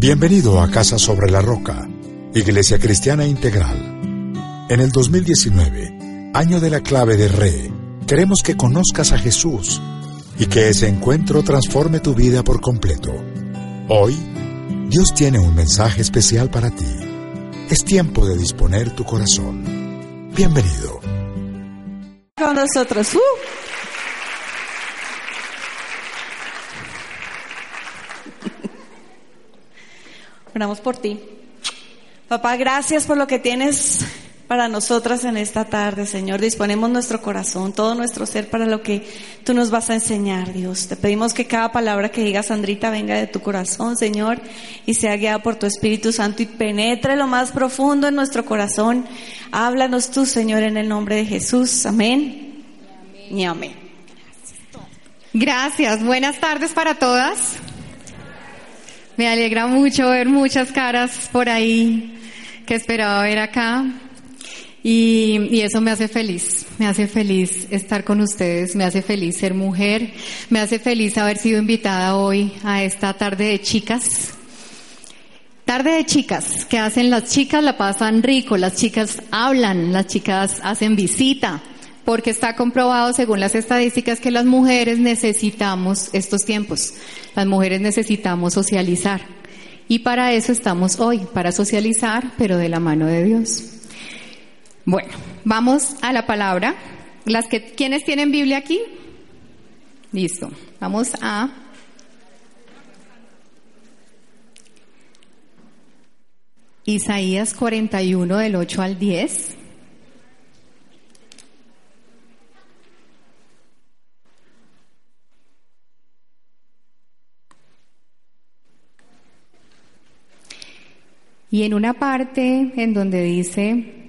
Bienvenido a Casa sobre la Roca, Iglesia Cristiana Integral. En el 2019, año de la clave de Re, queremos que conozcas a Jesús y que ese encuentro transforme tu vida por completo. Hoy, Dios tiene un mensaje especial para ti. Es tiempo de disponer tu corazón. Bienvenido. Con nosotros. Uh. Oramos por ti. Papá, gracias por lo que tienes para nosotras en esta tarde, Señor. Disponemos nuestro corazón, todo nuestro ser para lo que tú nos vas a enseñar, Dios. Te pedimos que cada palabra que diga Sandrita venga de tu corazón, Señor, y sea guiada por tu Espíritu Santo y penetre lo más profundo en nuestro corazón. Háblanos tú, Señor, en el nombre de Jesús. Amén. Y amén. Gracias. Buenas tardes para todas. Me alegra mucho ver muchas caras por ahí que esperaba ver acá. Y, eso me hace feliz, me hace feliz estar con ustedes, me hace feliz ser mujer, me hace feliz haber sido invitada hoy a esta tarde de chicas. Tarde de chicas, ¿qué hacen las chicas? La pasan rico, las chicas hablan, las chicas hacen visita, porque está comprobado según las estadísticas que las mujeres necesitamos estos tiempos, las mujeres necesitamos socializar. Y para eso estamos hoy, para socializar, pero de la mano de Dios. Bueno, vamos a la palabra. Las que, ¿Quiénes tienen Biblia aquí? Listo. Vamos a Isaías 41 del 8 al 10. Y en una parte en donde dice,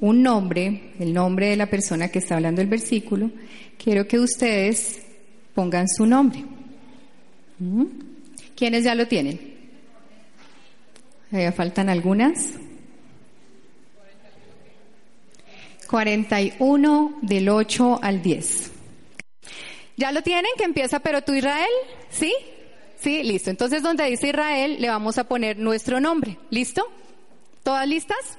un nombre, el nombre de la persona que está hablando el versículo, quiero que ustedes pongan su nombre. ¿Mm? ¿Quiénes ya lo tienen? ¿Ya faltan algunas. 41 del 8 al 10. ¿Ya lo tienen? Que empieza, pero tú Israel, ¿sí? Sí, listo. Entonces donde dice Israel le vamos a poner nuestro nombre. ¿Listo? ¿Todas listas?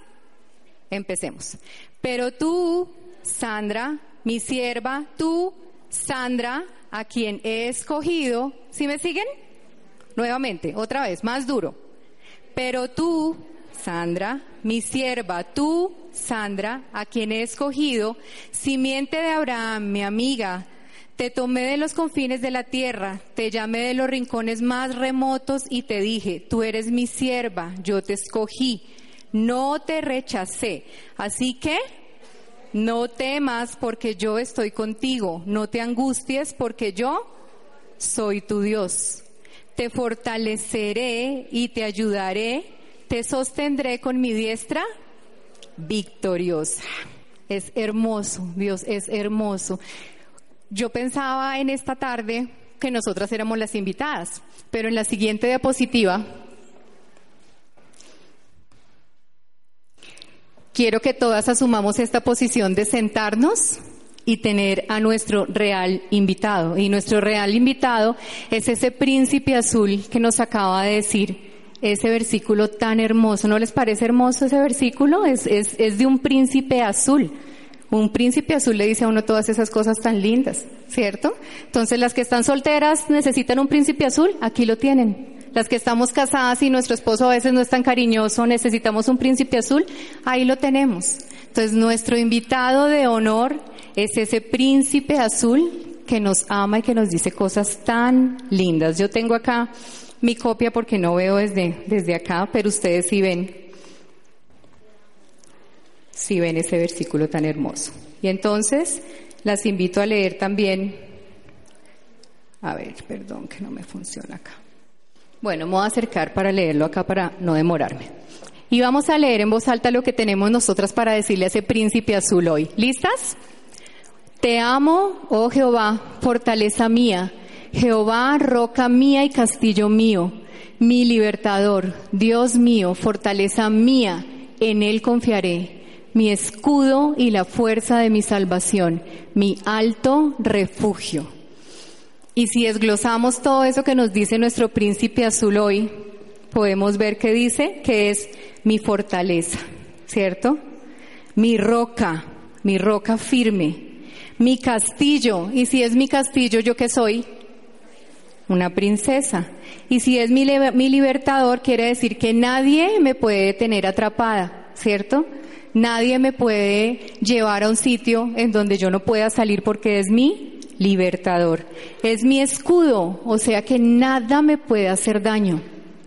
Empecemos. Pero tú, Sandra, mi sierva, tú, Sandra, a quien he escogido, ¿sí me siguen? Nuevamente, otra vez, más duro. Pero tú, Sandra, mi sierva, tú, Sandra, a quien he escogido, simiente de Abraham, mi amiga, te tomé de los confines de la tierra, te llamé de los rincones más remotos y te dije, tú eres mi sierva, yo te escogí no te rechacé. Así que no temas porque yo estoy contigo, no te angusties porque yo soy tu Dios. Te fortaleceré y te ayudaré, te sostendré con mi diestra victoriosa. Es hermoso, Dios es hermoso. Yo pensaba en esta tarde que nosotras éramos las invitadas, pero en la siguiente diapositiva Quiero que todas asumamos esta posición de sentarnos y tener a nuestro real invitado. Y nuestro real invitado es ese príncipe azul que nos acaba de decir ese versículo tan hermoso. ¿No les parece hermoso ese versículo? Es, es, es de un príncipe azul. Un príncipe azul le dice a uno todas esas cosas tan lindas, ¿cierto? Entonces las que están solteras necesitan un príncipe azul, aquí lo tienen. Las que estamos casadas y nuestro esposo a veces no es tan cariñoso, necesitamos un príncipe azul, ahí lo tenemos. Entonces nuestro invitado de honor es ese príncipe azul que nos ama y que nos dice cosas tan lindas. Yo tengo acá mi copia porque no veo desde, desde acá, pero ustedes sí ven, sí ven ese versículo tan hermoso. Y entonces las invito a leer también, a ver, perdón que no me funciona acá. Bueno, me voy a acercar para leerlo acá para no demorarme. Y vamos a leer en voz alta lo que tenemos nosotras para decirle a ese príncipe azul hoy. ¿Listas? Te amo, oh Jehová, fortaleza mía, Jehová, roca mía y castillo mío, mi libertador, Dios mío, fortaleza mía, en Él confiaré, mi escudo y la fuerza de mi salvación, mi alto refugio. Y si desglosamos todo eso que nos dice nuestro príncipe azul hoy, podemos ver que dice que es mi fortaleza, ¿cierto? Mi roca, mi roca firme, mi castillo. Y si es mi castillo, ¿yo qué soy? Una princesa. Y si es mi, mi libertador, quiere decir que nadie me puede tener atrapada, ¿cierto? Nadie me puede llevar a un sitio en donde yo no pueda salir porque es mi libertador. Es mi escudo, o sea que nada me puede hacer daño,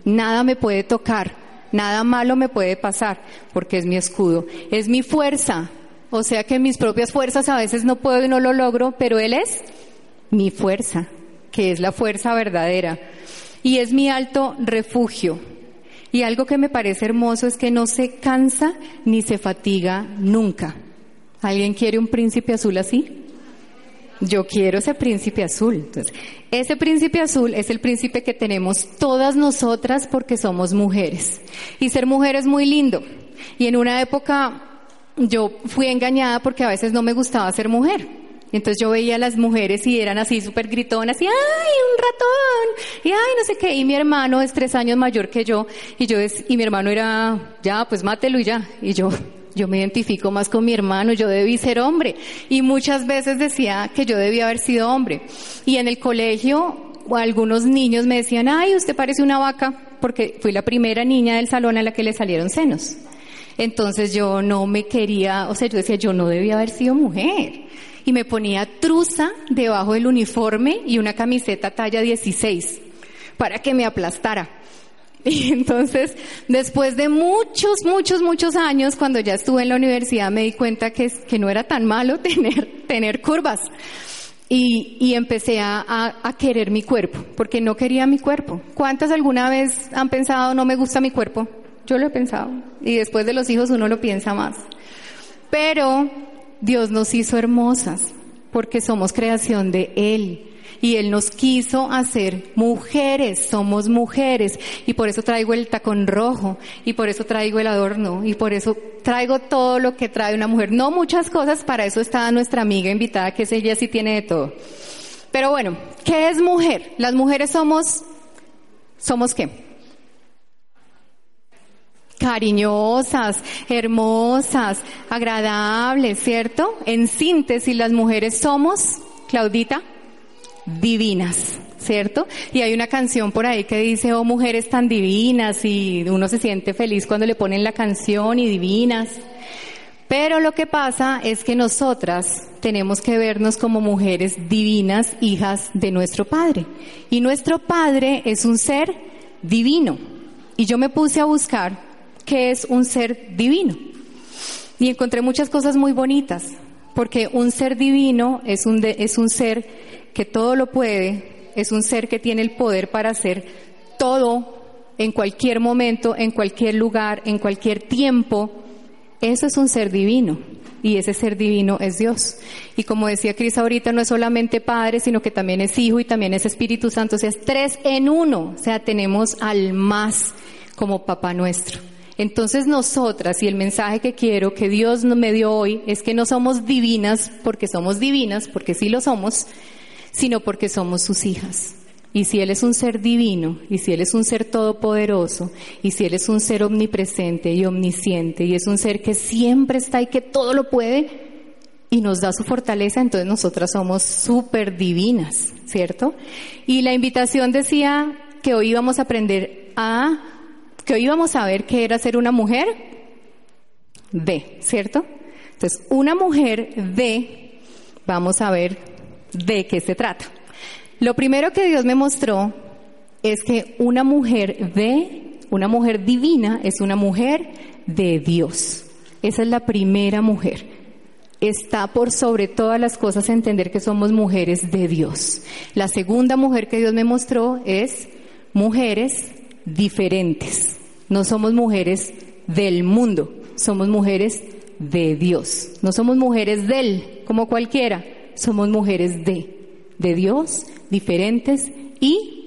nada me puede tocar, nada malo me puede pasar porque es mi escudo. Es mi fuerza, o sea que mis propias fuerzas a veces no puedo y no lo logro, pero Él es mi fuerza, que es la fuerza verdadera. Y es mi alto refugio, y algo que me parece hermoso es que no se cansa ni se fatiga nunca. ¿Alguien quiere un príncipe azul así? Yo quiero ese príncipe azul. Ese príncipe azul es el príncipe que tenemos todas nosotras porque somos mujeres. Y ser mujer es muy lindo. Y en una época yo fui engañada porque a veces no me gustaba ser mujer. Entonces yo veía a las mujeres y eran así súper gritonas y ¡ay, un ratón! Y ¡ay, no sé qué! Y mi hermano es tres años mayor que yo y yo es, y mi hermano era, ya, pues mátelo y ya. Y yo, yo me identifico más con mi hermano, yo debí ser hombre. Y muchas veces decía que yo debía haber sido hombre. Y en el colegio algunos niños me decían, ¡ay, usted parece una vaca! Porque fui la primera niña del salón a la que le salieron senos. Entonces yo no me quería, o sea, yo decía, yo no debía haber sido mujer y me ponía truza debajo del uniforme y una camiseta talla 16 para que me aplastara. Y entonces, después de muchos, muchos, muchos años, cuando ya estuve en la universidad, me di cuenta que, que no era tan malo tener, tener curvas. Y, y empecé a, a, querer mi cuerpo, porque no quería mi cuerpo. ¿Cuántas alguna vez han pensado, no me gusta mi cuerpo? Yo lo he pensado. Y después de los hijos uno lo piensa más. Pero Dios nos hizo hermosas porque somos creación de Él. Y Él nos quiso hacer mujeres, somos mujeres. Y por eso traigo el tacón rojo, y por eso traigo el adorno, y por eso traigo todo lo que trae una mujer. No muchas cosas, para eso está nuestra amiga invitada, que es ella sí tiene de todo. Pero bueno, ¿qué es mujer? Las mujeres somos, ¿somos qué? Cariñosas, hermosas, agradables, ¿cierto? En síntesis, las mujeres somos, Claudita, divinas, ¿cierto? Y hay una canción por ahí que dice, oh mujeres tan divinas, y uno se siente feliz cuando le ponen la canción y divinas. Pero lo que pasa es que nosotras tenemos que vernos como mujeres divinas, hijas de nuestro Padre. Y nuestro Padre es un ser divino. Y yo me puse a buscar que es un ser divino. Y encontré muchas cosas muy bonitas, porque un ser divino es un, es un ser que todo lo puede, es un ser que tiene el poder para hacer todo en cualquier momento, en cualquier lugar, en cualquier tiempo. Eso es un ser divino. Y ese ser divino es Dios. Y como decía Cris ahorita, no es solamente Padre, sino que también es Hijo y también es Espíritu Santo. O sea, es tres en uno. O sea, tenemos al más como Papá nuestro. Entonces nosotras, y el mensaje que quiero que Dios me dio hoy, es que no somos divinas porque somos divinas, porque sí lo somos, sino porque somos sus hijas. Y si Él es un ser divino, y si Él es un ser todopoderoso, y si Él es un ser omnipresente y omnisciente, y es un ser que siempre está y que todo lo puede, y nos da su fortaleza, entonces nosotras somos súper divinas, ¿cierto? Y la invitación decía que hoy íbamos a aprender a que hoy vamos a ver qué era ser una mujer de, ¿cierto? Entonces, una mujer de, vamos a ver de qué se trata. Lo primero que Dios me mostró es que una mujer de, una mujer divina es una mujer de Dios. Esa es la primera mujer. Está por sobre todas las cosas entender que somos mujeres de Dios. La segunda mujer que Dios me mostró es mujeres diferentes. No somos mujeres del mundo, somos mujeres de Dios. No somos mujeres del, como cualquiera, somos mujeres de, de Dios, diferentes y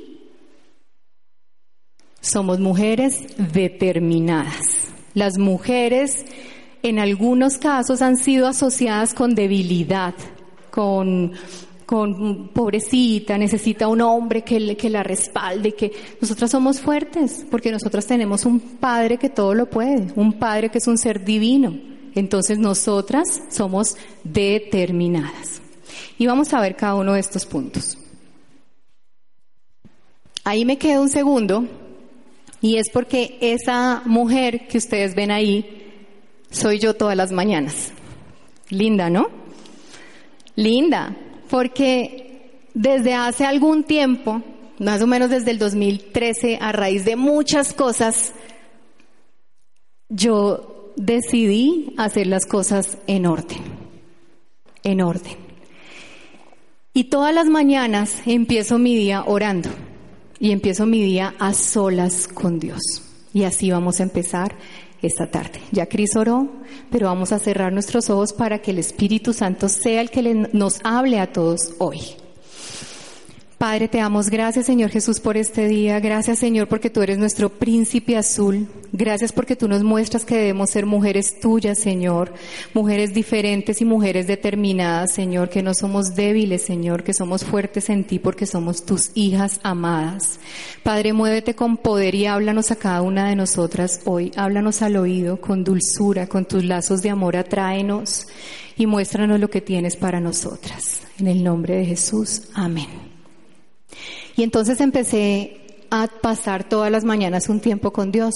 somos mujeres determinadas. Las mujeres en algunos casos han sido asociadas con debilidad, con con pobrecita, necesita un hombre que, que la respalde, que nosotras somos fuertes, porque nosotras tenemos un Padre que todo lo puede, un Padre que es un ser divino. Entonces nosotras somos determinadas. Y vamos a ver cada uno de estos puntos. Ahí me quedo un segundo y es porque esa mujer que ustedes ven ahí soy yo todas las mañanas. Linda, ¿no? Linda, porque desde hace algún tiempo, más o menos desde el 2013, a raíz de muchas cosas, yo decidí hacer las cosas en orden, en orden. Y todas las mañanas empiezo mi día orando y empiezo mi día a solas con Dios. Y así vamos a empezar esta tarde. Ya Cris oró, pero vamos a cerrar nuestros ojos para que el Espíritu Santo sea el que nos hable a todos hoy. Padre, te damos gracias, Señor Jesús, por este día. Gracias, Señor, porque tú eres nuestro príncipe azul. Gracias porque tú nos muestras que debemos ser mujeres tuyas, Señor. Mujeres diferentes y mujeres determinadas, Señor. Que no somos débiles, Señor. Que somos fuertes en ti porque somos tus hijas amadas. Padre, muévete con poder y háblanos a cada una de nosotras hoy. Háblanos al oído con dulzura, con tus lazos de amor. Atráenos y muéstranos lo que tienes para nosotras. En el nombre de Jesús. Amén. Y entonces empecé a pasar todas las mañanas un tiempo con Dios.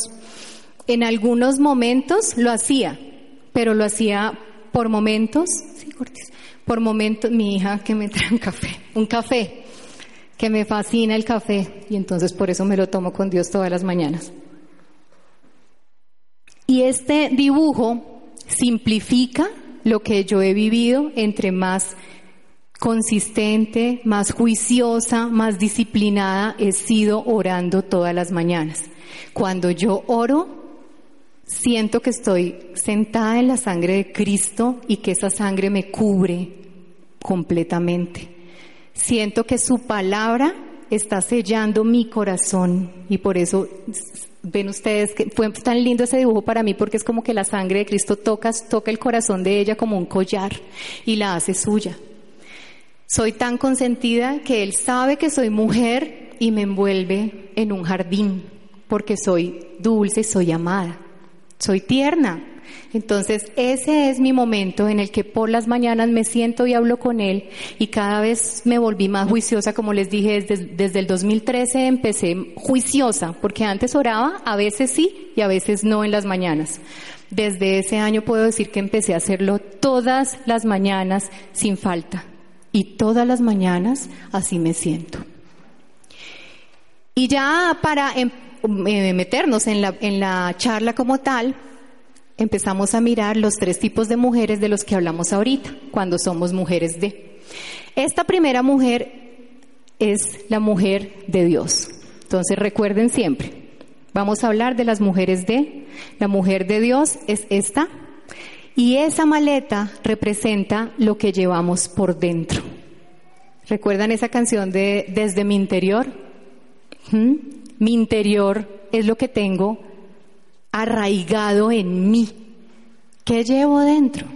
En algunos momentos lo hacía, pero lo hacía por momentos, sí, por momentos, mi hija que me trae un café, un café, que me fascina el café, y entonces por eso me lo tomo con Dios todas las mañanas. Y este dibujo simplifica lo que yo he vivido entre más consistente, más juiciosa, más disciplinada he sido orando todas las mañanas. Cuando yo oro, siento que estoy sentada en la sangre de Cristo y que esa sangre me cubre completamente. Siento que su palabra está sellando mi corazón y por eso ven ustedes que fue tan lindo ese dibujo para mí porque es como que la sangre de Cristo toca, toca el corazón de ella como un collar y la hace suya. Soy tan consentida que Él sabe que soy mujer y me envuelve en un jardín, porque soy dulce, soy amada, soy tierna. Entonces ese es mi momento en el que por las mañanas me siento y hablo con Él y cada vez me volví más juiciosa, como les dije, desde, desde el 2013 empecé juiciosa, porque antes oraba, a veces sí y a veces no en las mañanas. Desde ese año puedo decir que empecé a hacerlo todas las mañanas sin falta y todas las mañanas así me siento. Y ya para em, meternos en la, en la charla como tal, empezamos a mirar los tres tipos de mujeres de los que hablamos ahorita, cuando somos mujeres de. Esta primera mujer es la mujer de Dios. Entonces recuerden siempre, vamos a hablar de las mujeres de. La mujer de Dios es esta y esa maleta representa lo que llevamos por dentro. ¿Recuerdan esa canción de Desde mi interior? ¿Mm? Mi interior es lo que tengo arraigado en mí. ¿Qué llevo dentro?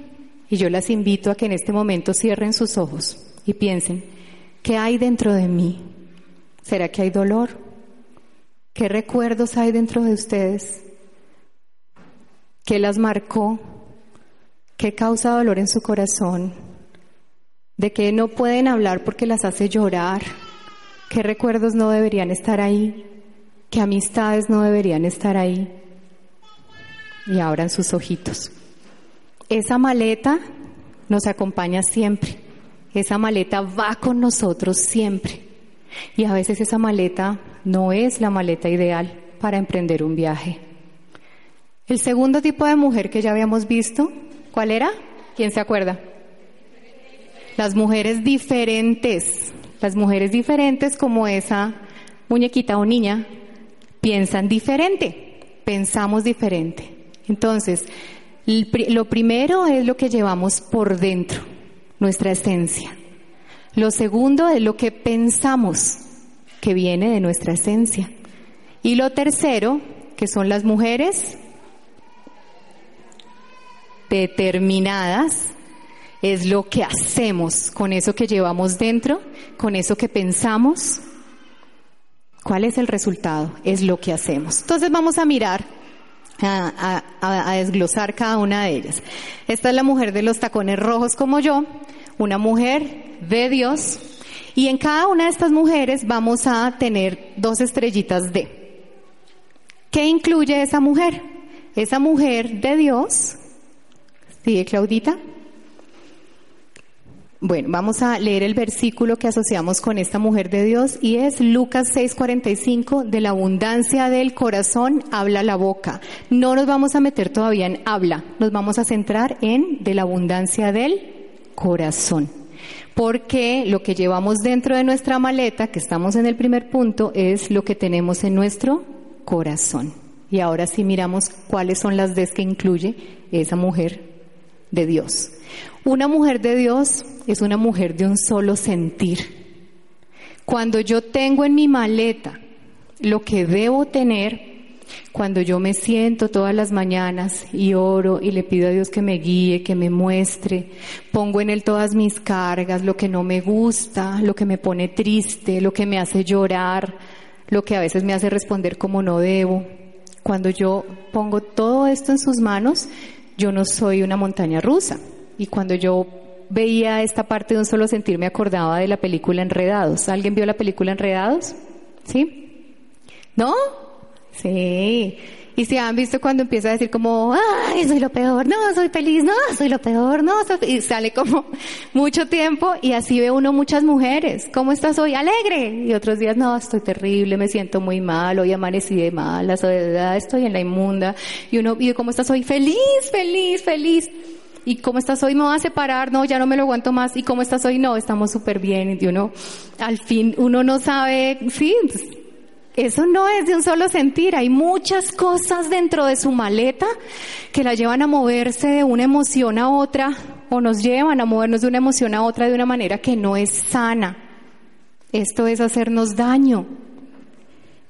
Y yo las invito a que en este momento cierren sus ojos y piensen, ¿qué hay dentro de mí? ¿Será que hay dolor? ¿Qué recuerdos hay dentro de ustedes? ¿Qué las marcó? ¿Qué causa dolor en su corazón? ¿De qué no pueden hablar porque las hace llorar? ¿Qué recuerdos no deberían estar ahí? ¿Qué amistades no deberían estar ahí? Y abran sus ojitos. Esa maleta nos acompaña siempre. Esa maleta va con nosotros siempre. Y a veces esa maleta no es la maleta ideal para emprender un viaje. El segundo tipo de mujer que ya habíamos visto ¿Cuál era? ¿Quién se acuerda? Las mujeres diferentes. Las mujeres diferentes como esa muñequita o niña piensan diferente, pensamos diferente. Entonces, lo primero es lo que llevamos por dentro, nuestra esencia. Lo segundo es lo que pensamos, que viene de nuestra esencia. Y lo tercero, que son las mujeres determinadas es lo que hacemos con eso que llevamos dentro, con eso que pensamos. ¿Cuál es el resultado? Es lo que hacemos. Entonces vamos a mirar, a, desglosar cada una de ellas. Esta es la mujer de los tacones rojos como yo, una mujer de Dios, y en cada una de estas mujeres vamos a tener dos estrellitas de. ¿Qué incluye esa mujer? Esa mujer de Dios. ¿Sigue Claudita? Bueno, vamos a leer el versículo que asociamos con esta mujer de Dios y es Lucas 6:45, de la abundancia del corazón habla la boca. No nos vamos a meter todavía en habla, nos vamos a centrar en de la abundancia del corazón. Porque lo que llevamos dentro de nuestra maleta, que estamos en el primer punto, es lo que tenemos en nuestro corazón. Y ahora sí miramos cuáles son las des que incluye esa mujer de Dios. Una mujer de Dios es una mujer de un solo sentir. Cuando yo tengo en mi maleta lo que debo tener, cuando yo me siento todas las mañanas y oro y le pido a Dios que me guíe, que me muestre, pongo en Él todas mis cargas, lo que no me gusta, lo que me pone triste, lo que me hace llorar, lo que a veces me hace responder como no debo. Cuando yo pongo todo esto en sus manos, yo no soy una montaña rusa. Y cuando yo veía esta parte de un solo sentir, me acordaba de la película Enredados. ¿Alguien vio la película Enredados? ¿Sí? ¿No? Sí. Y si han visto cuando empieza a decir como, ay, soy lo peor, no, soy feliz, no, soy lo peor, no, y sale como mucho tiempo y así ve uno muchas mujeres. ¿Cómo estás hoy? Alegre. Y otros días, no, estoy terrible, me siento muy mal, hoy amanecí de mal, la soledad, estoy en la inmunda. Y uno, y ¿cómo estás hoy? Feliz, feliz, feliz. ¿Y cómo estás hoy? Me va a separar, no, ya no me lo aguanto más. ¿Y cómo estás hoy? No, estamos súper bien. Y uno, al fin, uno no sabe, sí, pues, eso no es de un solo sentir. Hay muchas cosas dentro de su maleta que la llevan a moverse de una emoción a otra o nos llevan a movernos de una emoción a otra de una manera que no es sana. Esto es hacernos daño.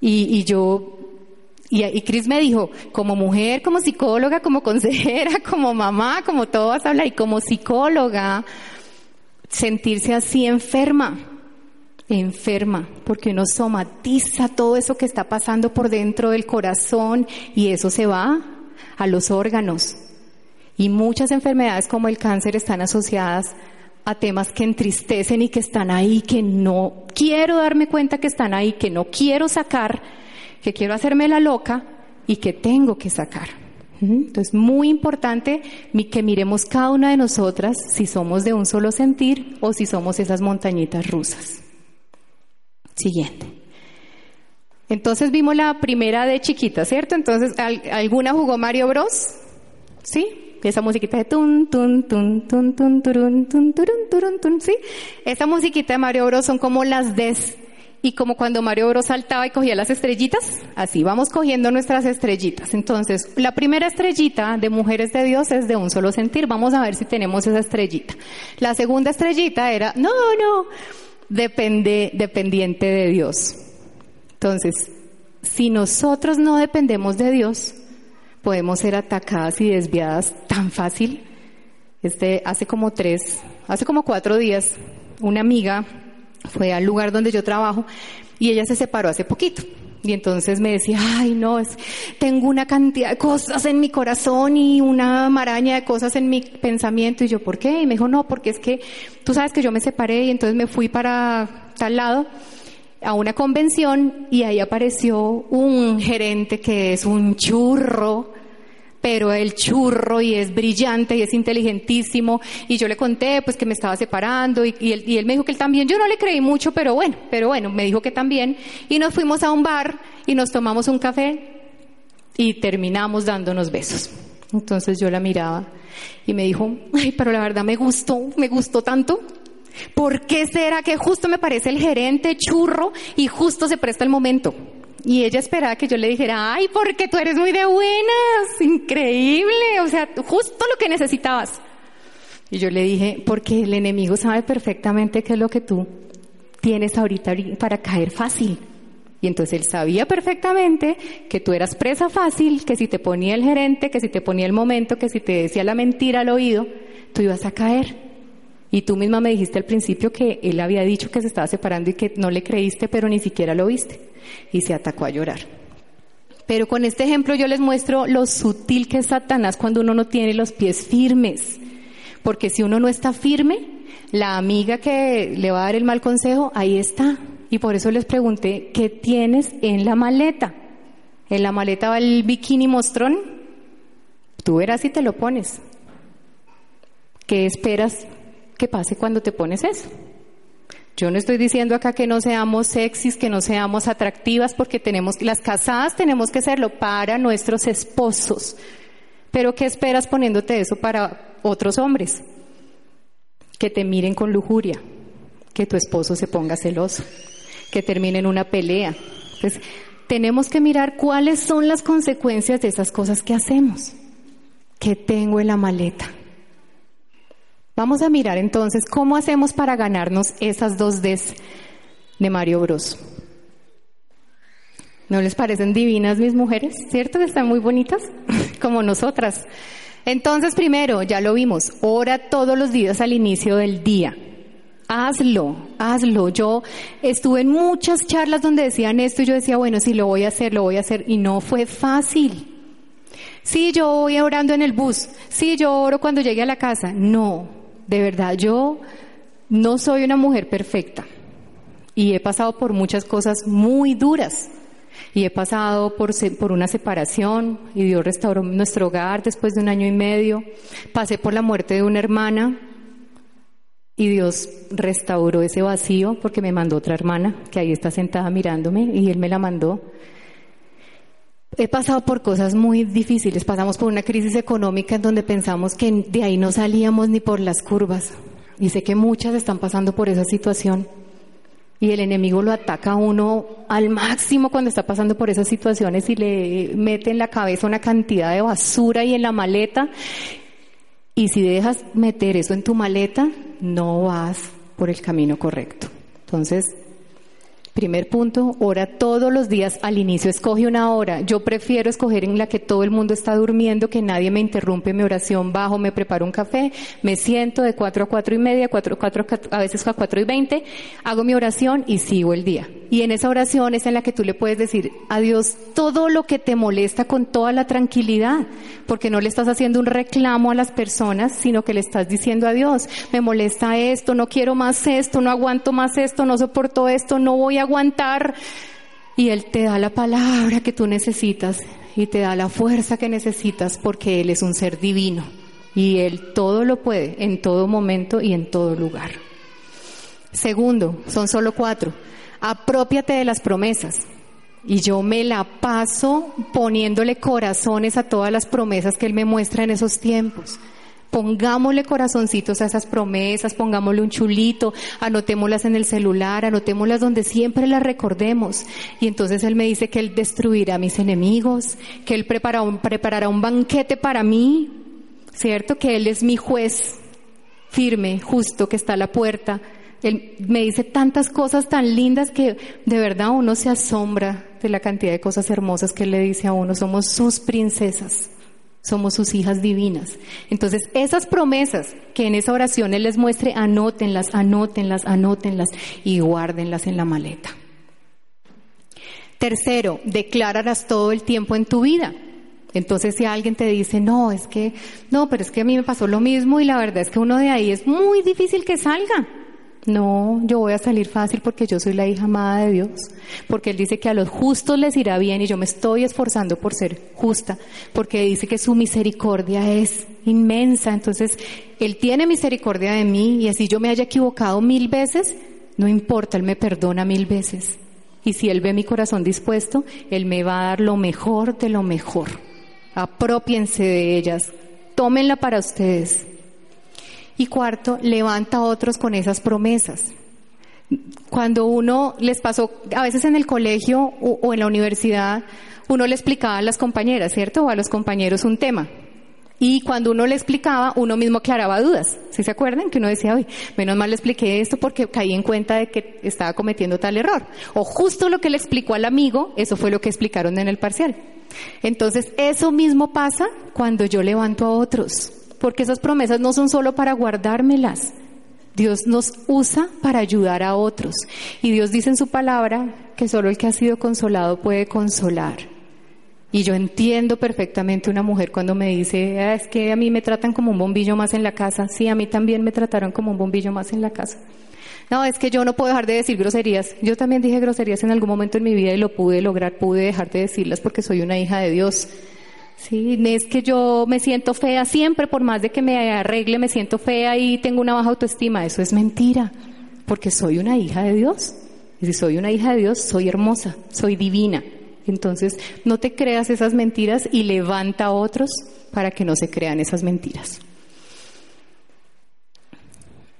Y, yo y, y Cris me dijo, como mujer, como psicóloga, como consejera, como mamá, como todo vas a hablar, y como psicóloga, sentirse así enferma, enferma, porque uno somatiza todo eso que está pasando por dentro del corazón y eso se va a los órganos. Y muchas enfermedades como el cáncer están asociadas a temas que entristecen y que están ahí, que no quiero darme cuenta que están ahí, que no quiero sacar que quiero hacerme la loca y que tengo que sacar. Entonces, muy importante que miremos cada una de nosotras si somos de un solo sentir o si somos esas montañitas rusas. Siguiente. Entonces vimos la primera de chiquita, ¿cierto? Entonces, ¿alguna jugó Mario Bros? ¿Sí? Esa musiquita de tun, tun, tun, tun, tun, turun, tun, turun, turun, tun, ¿sí? Esa musiquita de Mario Bros son como las des y como cuando Mario Bros saltaba y cogía las estrellitas, así vamos cogiendo nuestras estrellitas. Entonces, la primera estrellita de Mujeres de Dios es de un solo sentir. Vamos a ver si tenemos esa estrellita. La segunda estrellita era, no, no, depende, dependiente de Dios. Entonces, si nosotros no dependemos de Dios, podemos ser atacadas y desviadas tan fácil. Este, hace como tres, hace como cuatro días, una amiga fue al lugar donde yo trabajo y ella se separó hace poquito. Y entonces me decía, ay no, es, tengo una cantidad de cosas en mi corazón y una maraña de cosas en mi pensamiento. Y yo, ¿por qué? Y me dijo, no, porque es que tú sabes que yo me separé y entonces me fui para tal lado a una convención y ahí apareció un gerente que es un churro pero el churro y es brillante y es inteligentísimo y yo le conté pues que me estaba separando y, él, me dijo que él también, yo no le creí mucho, pero bueno, pero bueno, me dijo que también y nos fuimos a un bar y nos tomamos un café y terminamos dándonos besos. Entonces yo la miraba y me dijo, ay, pero la verdad me gustó, me gustó tanto. ¿Por qué será que justo me parece el gerente churro y justo se presta el momento? Y ella esperaba que yo le dijera, ay, porque tú eres muy de buenas, increíble, o sea, justo lo que necesitabas. Y yo le dije, porque el enemigo sabe perfectamente qué es lo que tú tienes ahorita para caer fácil. Y entonces él sabía perfectamente que tú eras presa fácil, que si te ponía el gerente, que si te ponía el momento, que si te decía la mentira al oído, tú ibas a caer. Y tú misma me dijiste al principio que él había dicho que se estaba separando y que no le creíste, pero ni siquiera lo viste. Y se atacó a llorar. Pero con este ejemplo yo les muestro lo sutil que es Satanás cuando uno no tiene los pies firmes. Porque si uno no está firme, la amiga que le va a dar el mal consejo, ahí está. Y por eso les pregunté, ¿qué tienes en la maleta? ¿En la maleta va el bikini mostrón? Tú verás si te lo pones. ¿Qué esperas que pase cuando te pones eso? Yo no estoy diciendo acá que no seamos sexys, que no seamos atractivas, porque tenemos, las casadas tenemos que hacerlo para nuestros esposos. Pero ¿qué esperas poniéndote eso para otros hombres? Que te miren con lujuria, que tu esposo se ponga celoso, que termine en una pelea. Entonces, tenemos que mirar cuáles son las consecuencias de esas cosas que hacemos. ¿Qué tengo en la maleta? Vamos a mirar entonces cómo hacemos para ganarnos esas dos Ds de Mario Bros. ¿No les parecen divinas mis mujeres? ¿Cierto que están muy bonitas? Como nosotras. Entonces, primero, ya lo vimos, ora todos los días al inicio del día. Hazlo, hazlo. Yo estuve en muchas charlas donde decían esto y yo decía, bueno, sí, lo voy a hacer, lo voy a hacer. Y no fue fácil. Sí, yo voy orando en el bus. Sí, yo oro cuando llegue a la casa. No, de verdad, yo no soy una mujer perfecta. Y he pasado por muchas cosas muy duras. Y he pasado por, por una separación y Dios restauró nuestro hogar después de un año y medio. Pasé por la muerte de una hermana y Dios restauró ese vacío porque me mandó otra hermana que ahí está sentada mirándome y Él me la mandó. He pasado por cosas muy difíciles. Pasamos por una crisis económica en donde pensamos que de ahí no salíamos ni por las curvas. Y sé que muchas están pasando por esa situación. Y el enemigo lo ataca a uno al máximo cuando está pasando por esas situaciones y le mete en la cabeza una cantidad de basura y en la maleta. Y si dejas meter eso en tu maleta, no vas por el camino correcto. Entonces, Primer punto, ora todos los días al inicio. Escoge una hora. Yo prefiero escoger en la que todo el mundo está durmiendo, que nadie me interrumpe mi oración. Bajo, me preparo un café, me siento de cuatro a cuatro y media, cuatro, cuatro, a veces a cuatro y veinte, hago mi oración y sigo el día. Y en esa oración es en la que tú le puedes decir a Dios todo lo que te molesta con toda la tranquilidad, porque no le estás haciendo un reclamo a las personas, sino que le estás diciendo a Dios, me molesta esto, no quiero más esto, no aguanto más esto, no soporto esto, no voy a aguantar. Y Él te da la palabra que tú necesitas y te da la fuerza que necesitas porque Él es un ser divino y Él todo lo puede en todo momento y en todo lugar. Segundo, son solo cuatro, apropiate de las promesas. Y yo me la paso poniéndole corazones a todas las promesas que Él me muestra en esos tiempos. Pongámosle corazoncitos a esas promesas, pongámosle un chulito, anotémoslas en el celular, anotémoslas donde siempre las recordemos. Y entonces Él me dice que Él destruirá a mis enemigos, que Él preparará un, banquete para mí, ¿cierto? Que Él es mi juez firme, justo, que está a la puerta. Él me dice tantas cosas tan lindas que de verdad uno se asombra de la cantidad de cosas hermosas que Él le dice a uno. Somos sus princesas. Somos sus hijas divinas. Entonces, esas promesas que en esa oración Él les muestre, anótenlas, anótenlas, anótenlas y guárdenlas en la maleta. Tercero, declárarlas todo el tiempo en tu vida. Entonces, si alguien te dice, no, es que, no, pero es que a mí me pasó lo mismo y la verdad es que uno de ahí es muy difícil que salga. No, yo voy a salir fácil porque yo soy la hija amada de Dios, porque Él dice que a los justos les irá bien y yo me estoy esforzando por ser justa, porque dice que su misericordia es inmensa, entonces Él tiene misericordia de mí y así yo me haya equivocado mil veces, no importa, Él me perdona mil veces. Y si Él ve mi corazón dispuesto, Él me va a dar lo mejor de lo mejor. Apropiense de ellas, tómenla para ustedes. Y cuarto, levanta a otros con esas promesas. Cuando uno les pasó, a veces en el colegio o, en la universidad, uno le explicaba a las compañeras, ¿cierto? O a los compañeros un tema. Y cuando uno le explicaba, uno mismo aclaraba dudas. ¿Sí se acuerdan? Que uno decía, oye, menos mal le expliqué esto porque caí en cuenta de que estaba cometiendo tal error. O justo lo que le explicó al amigo, eso fue lo que explicaron en el parcial. Entonces, eso mismo pasa cuando yo levanto a otros porque esas promesas no son solo para guardármelas, Dios nos usa para ayudar a otros. Y Dios dice en su palabra que solo el que ha sido consolado puede consolar. Y yo entiendo perfectamente una mujer cuando me dice, ah, es que a mí me tratan como un bombillo más en la casa. Sí, a mí también me trataron como un bombillo más en la casa. No, es que yo no puedo dejar de decir groserías. Yo también dije groserías en algún momento en mi vida y lo pude lograr, pude dejar de decirlas porque soy una hija de Dios. Sí, es que yo me siento fea siempre, por más de que me arregle, me siento fea y tengo una baja autoestima. Eso es mentira, porque soy una hija de Dios. Y si soy una hija de Dios, soy hermosa, soy divina. Entonces, no te creas esas mentiras y levanta a otros para que no se crean esas mentiras.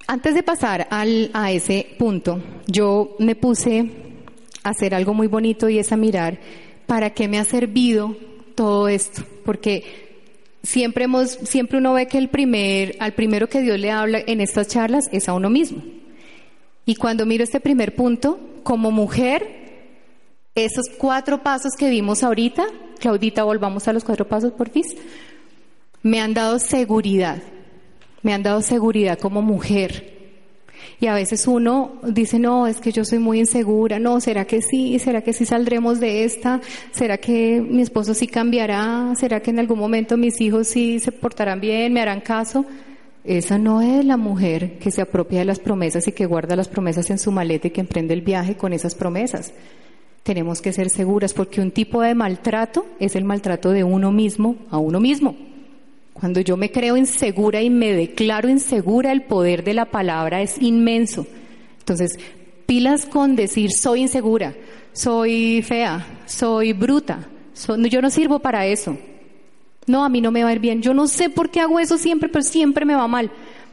Antes de pasar al, a ese punto, yo me puse a hacer algo muy bonito y es a mirar para qué me ha servido todo esto, porque siempre hemos, siempre uno ve que el primer, al primero que Dios le habla en estas charlas es a uno mismo. Y cuando miro este primer punto, como mujer, esos cuatro pasos que vimos ahorita, Claudita, volvamos a los cuatro pasos por fin, me han dado seguridad, me han dado seguridad como mujer. Y a veces uno dice, no, es que yo soy muy insegura, no, ¿será que sí? ¿Será que sí saldremos de esta? ¿Será que mi esposo sí cambiará? ¿Será que en algún momento mis hijos sí se portarán bien, me harán caso? Esa no es la mujer que se apropia de las promesas y que guarda las promesas en su maleta y que emprende el viaje con esas promesas tenemos que ser seguras porque un tipo de maltrato es el maltrato de uno mismo a uno mismo. Cuando yo me creo insegura y me declaro insegura, el poder de la palabra es inmenso. Entonces, pilas con decir soy insegura, soy fea, soy bruta, yo no sirvo para eso. No, a mí no me va a ir bien. Yo no sé por qué hago eso siempre, pero siempre me va mal.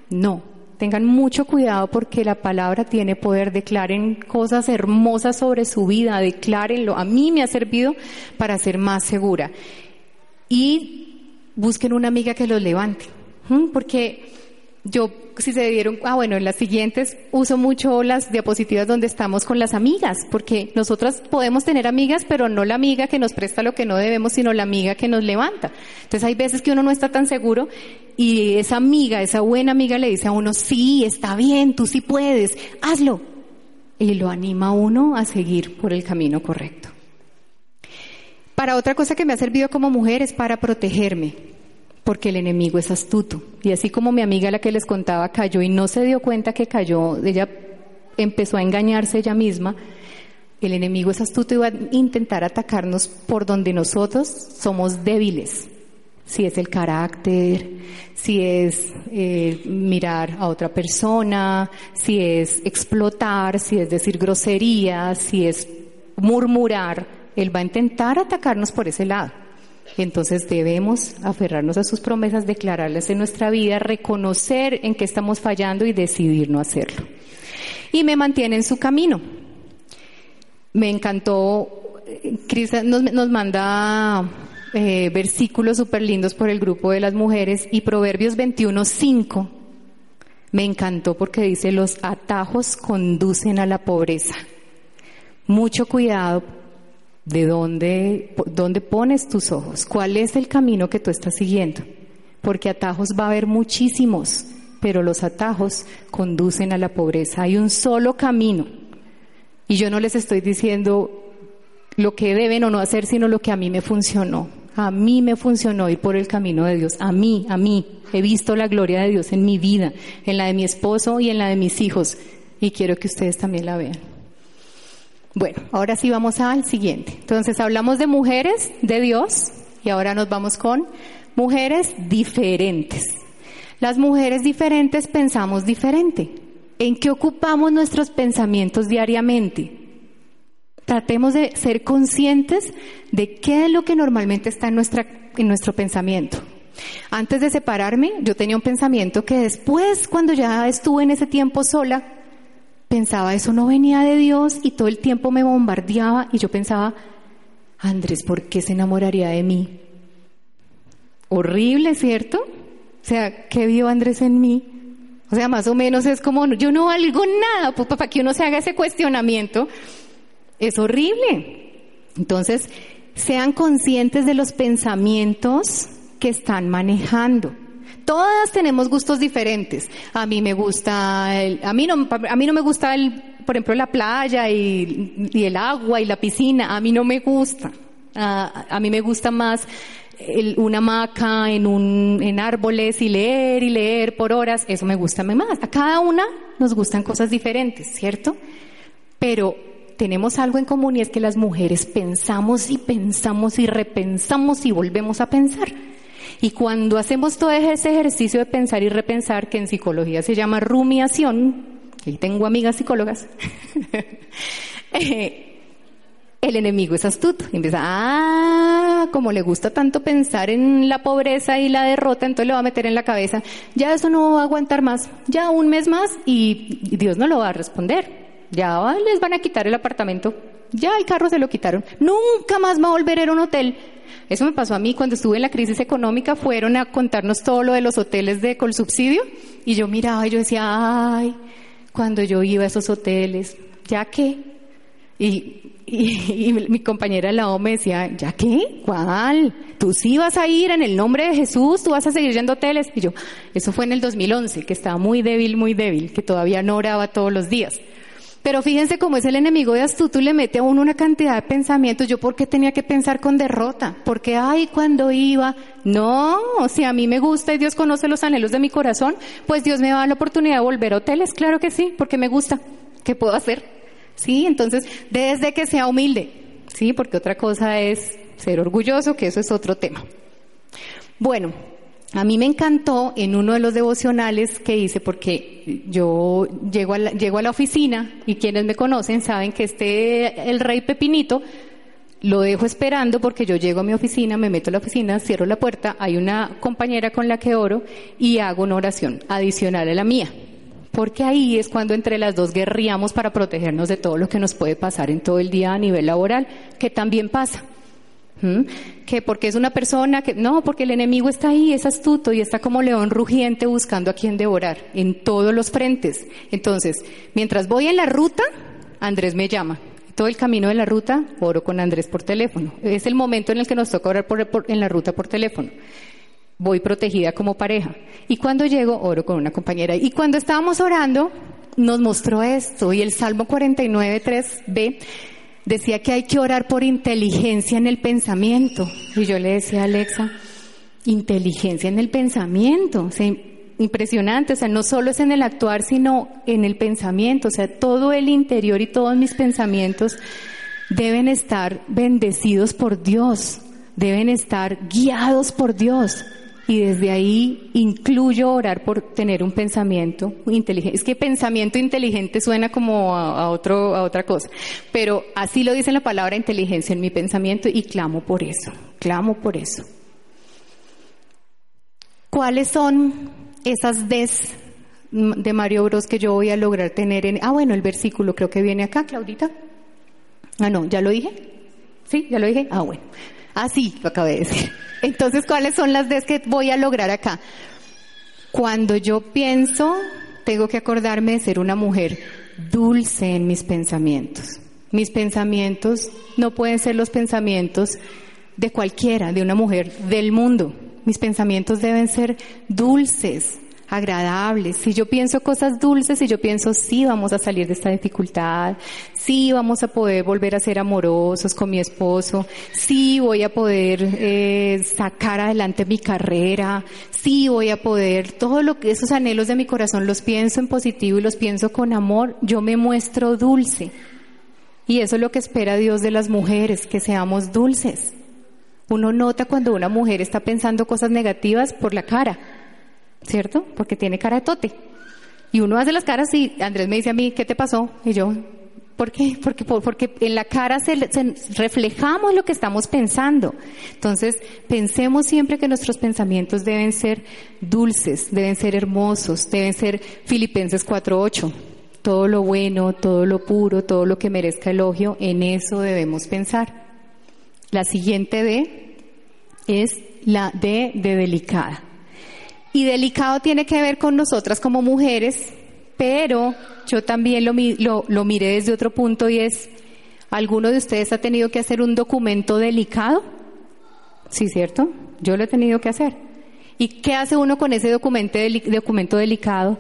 No, Tengan mucho cuidado porque la palabra tiene poder. Declaren cosas hermosas sobre su vida, declárenlo. A mí me ha servido para ser más segura. Y busquen una amiga que los levante. Porque yo, si se dieron, ah, bueno, en las siguientes uso mucho las diapositivas donde estamos con las amigas, porque nosotras podemos tener amigas, pero no la amiga que nos presta lo que no debemos, sino la amiga que nos levanta. Entonces hay veces que uno no está tan seguro y esa amiga, esa buena amiga le dice a uno, sí, está bien, tú sí puedes, hazlo. Y lo anima a uno a seguir por el camino correcto. Para otra cosa que me ha servido como mujer es para protegerme porque el enemigo es astuto. Y así como mi amiga la que les contaba cayó y no se dio cuenta que cayó, ella empezó a engañarse ella misma, el enemigo es astuto y va a intentar atacarnos por donde nosotros somos débiles. Si es el carácter, si es eh, mirar a otra persona, si es explotar, si es decir groserías, si es murmurar, él va a intentar atacarnos por ese lado. Entonces debemos aferrarnos a sus promesas, declararlas en nuestra vida, reconocer en qué estamos fallando y decidir no hacerlo. Y me mantiene en su camino. Me encantó, Cris nos, manda eh, versículos súper lindos por el grupo de las mujeres y Proverbios 21.5 me encantó porque dice los atajos conducen a la pobreza. Mucho cuidado de dónde, dónde pones tus ojos, cuál es el camino que tú estás siguiendo, porque atajos va a haber muchísimos, pero los atajos conducen a la pobreza. Hay un solo camino. Y yo no les estoy diciendo lo que deben o no hacer, sino lo que a mí me funcionó. A mí me funcionó ir por el camino de Dios. A mí, a mí. He visto la gloria de Dios en mi vida, en la de mi esposo y en la de mis hijos. Y quiero que ustedes también la vean. Bueno, ahora sí vamos al siguiente. Entonces hablamos de mujeres de Dios y ahora nos vamos con mujeres diferentes. Las mujeres diferentes pensamos diferente. ¿En qué ocupamos nuestros pensamientos diariamente? Tratemos de ser conscientes de qué es lo que normalmente está en, nuestra, en nuestro pensamiento. Antes de separarme, yo tenía un pensamiento que después, cuando ya estuve en ese tiempo sola, pensaba, eso no venía de Dios y todo el tiempo me bombardeaba y yo pensaba, Andrés, ¿por qué se enamoraría de mí? Horrible, ¿cierto? O sea, ¿qué vio Andrés en mí? O sea, más o menos es como, yo no valgo nada, pues para que uno se haga ese cuestionamiento, es horrible. Entonces, sean conscientes de los pensamientos que están manejando. Todas tenemos gustos diferentes. A mí me gusta, a mí no, a mí no me gusta el, por ejemplo, la playa y, el agua y la piscina. A mí no me gusta. A, a mí me gusta más una hamaca en, un, en árboles y leer y leer por horas. Eso me gusta más. A cada una nos gustan cosas diferentes, ¿cierto? Pero tenemos algo en común y es que las mujeres pensamos y pensamos y repensamos y volvemos a pensar. Y cuando hacemos todo ese ejercicio de pensar y repensar, que en psicología se llama rumiación, y tengo amigas psicólogas, eh, el enemigo es astuto. Y empieza, ah, como le gusta tanto pensar en la pobreza y la derrota, entonces le va a meter en la cabeza, ya eso no va a aguantar más, ya un mes más y Dios no lo va a responder. Ya les van a quitar el apartamento, ya el carro se lo quitaron, nunca más va a volver a un hotel. Eso me pasó a mí cuando estuve en la crisis económica, fueron a contarnos todo lo de los hoteles de subsidio y yo miraba y yo decía, ay, cuando yo iba a esos hoteles, ¿ya qué? Y, y, mi compañera la O me decía, ¿ya qué? ¿Cuál? Tú sí vas a ir en el nombre de Jesús, tú vas a seguir yendo hoteles. Y yo, eso fue en el 2011, que estaba muy débil, muy débil, que todavía no oraba todos los días. Pero fíjense cómo es el enemigo de astuto y le mete a uno una cantidad de pensamientos. Yo, ¿por qué tenía que pensar con derrota? Porque, ay, cuando iba. No, si a mí me gusta y Dios conoce los anhelos de mi corazón, pues Dios me va a dar la oportunidad de volver a hoteles. Claro que sí, porque me gusta. ¿Qué puedo hacer? Sí, entonces, desde que sea humilde. Sí, porque otra cosa es ser orgulloso, que eso es otro tema. Bueno, a mí me encantó en uno de los devocionales que hice porque yo llego a la, llego a la oficina y quienes me conocen saben que este, el rey Pepinito, lo dejo esperando porque yo llego a mi oficina, me meto a la oficina, cierro la puerta, hay una compañera con la que oro y hago una oración adicional a la mía. Porque ahí es cuando entre las dos guerríamos para protegernos de todo lo que nos puede pasar en todo el día a nivel laboral, que también pasa. ¿Mm? Que porque es una persona que, no, porque el enemigo está ahí, es astuto y está como león rugiente buscando a quien devorar en todos los frentes. Entonces, mientras voy en la ruta, Andrés me llama. Todo el camino de la ruta, oro con Andrés por teléfono. Es el momento en el que nos toca orar en la ruta por teléfono. Voy protegida como pareja. Y cuando llego, oro con una compañera. Y cuando estábamos orando, nos mostró esto. Y el Salmo 49, 3b decía que hay que orar por inteligencia en el pensamiento. Y yo le decía a Alexa, inteligencia en el pensamiento. O sea, impresionante, o sea, no solo es en el actuar, sino en el pensamiento. O sea, todo el interior y todos mis pensamientos deben estar bendecidos por Dios, deben estar guiados por Dios. Y desde ahí incluyo orar por tener un pensamiento inteligente. Es que pensamiento inteligente suena como a, otro, a otra cosa. Pero así lo dice la palabra inteligencia en mi pensamiento y clamo por eso. Clamo por eso. ¿Cuáles son esas des de Mario Bros que yo voy a lograr tener en... Ah, bueno, el versículo creo que viene acá, Claudita. Ah, no, ¿ya lo dije? ¿Sí? ¿Ya lo dije? Ah, bueno. Ah, sí, lo acabé de decir. Entonces, ¿cuáles son las Ds que voy a lograr acá? Cuando yo pienso, tengo que acordarme de ser una mujer dulce en mis pensamientos. Mis pensamientos no pueden ser los pensamientos de cualquiera, de una mujer del mundo. Mis pensamientos deben ser dulces, agradables. Si yo pienso cosas dulces, si yo pienso, sí, vamos a salir de esta dificultad, sí, vamos a poder volver a ser amorosos con mi esposo, sí, voy a poder eh, sacar adelante mi carrera, sí, voy a poder, todo lo que esos anhelos de mi corazón los pienso en positivo y los pienso con amor, yo me muestro dulce. Y eso es lo que espera Dios de las mujeres, que seamos dulces. Uno nota cuando una mujer está pensando cosas negativas por la cara ¿cierto? Porque tiene cara de tote. Y uno hace las caras y Andrés me dice a mí, ¿qué te pasó? Y yo, ¿por qué? Porque, porque en la cara se, reflejamos lo que estamos pensando. Entonces, pensemos siempre que nuestros pensamientos deben ser dulces, deben ser hermosos, deben ser Filipenses 4.8. Todo lo bueno, todo lo puro, todo lo que merezca elogio, en eso debemos pensar. La siguiente D es la D de delicada. Y delicado tiene que ver con nosotras como mujeres, pero yo también lo, lo, lo miré desde otro punto y es, ¿alguno de ustedes ha tenido que hacer un documento delicado? Sí, ¿cierto? Yo lo he tenido que hacer. ¿Y qué hace uno con ese documento, documento delicado?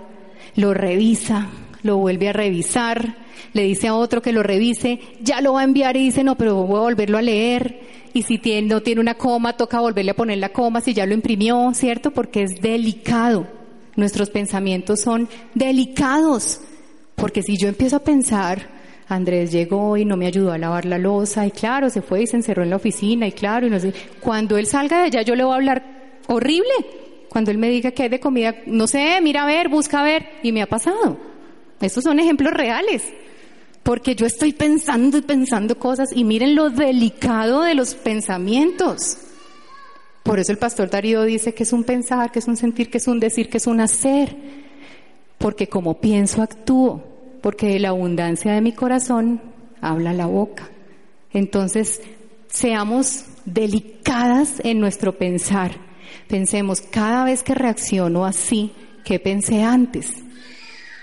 Lo revisa, lo vuelve a revisar, le dice a otro que lo revise, ya lo va a enviar y dice, no, pero voy a volverlo a leer. Y si tiene, no tiene una coma, toca volverle a poner la coma si ya lo imprimió, ¿cierto? Porque es delicado. Nuestros pensamientos son delicados. Porque si yo empiezo a pensar, Andrés llegó y no me ayudó a lavar la losa, y claro, se fue y se encerró en la oficina, y claro, y no sé, cuando él salga de allá yo le voy a hablar horrible. Cuando él me diga que hay de comida, no sé, mira a ver, busca a ver, y me ha pasado. Estos son ejemplos reales. Porque yo estoy pensando y pensando cosas y miren lo delicado de los pensamientos. Por eso el pastor Darío dice que es un pensar, que es un sentir, que es un decir, que es un hacer. Porque como pienso, actúo. Porque de la abundancia de mi corazón habla la boca. Entonces, seamos delicadas en nuestro pensar. Pensemos, cada vez que reacciono así, ¿qué pensé antes?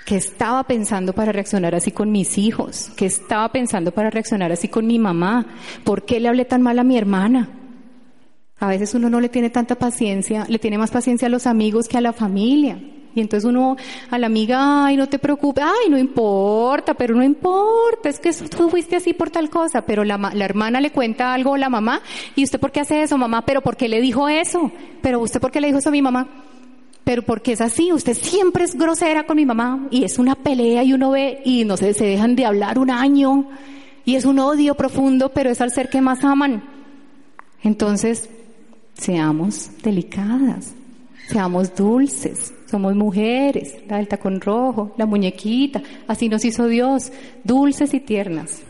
¿Qué estaba pensando para reaccionar así con mis hijos? ¿Qué estaba pensando para reaccionar así con mi mamá? ¿Por qué le hablé tan mal a mi hermana? A veces uno no le tiene tanta paciencia, le tiene más paciencia a los amigos que a la familia. Y entonces uno a la amiga, ay, no te preocupes, ay, no importa, pero no importa, es que tú fuiste así por tal cosa, pero la, la hermana le cuenta algo a la mamá, ¿y usted por qué hace eso, mamá? ¿Pero por qué le dijo eso? ¿Pero usted por qué le dijo eso a mi mamá? Pero porque es así, usted siempre es grosera con mi mamá y es una pelea y uno ve y no sé, se dejan de hablar un año y es un odio profundo, pero es al ser que más aman. Entonces, seamos delicadas, seamos dulces, somos mujeres, la del tacón rojo, la muñequita, así nos hizo Dios, dulces y tiernas,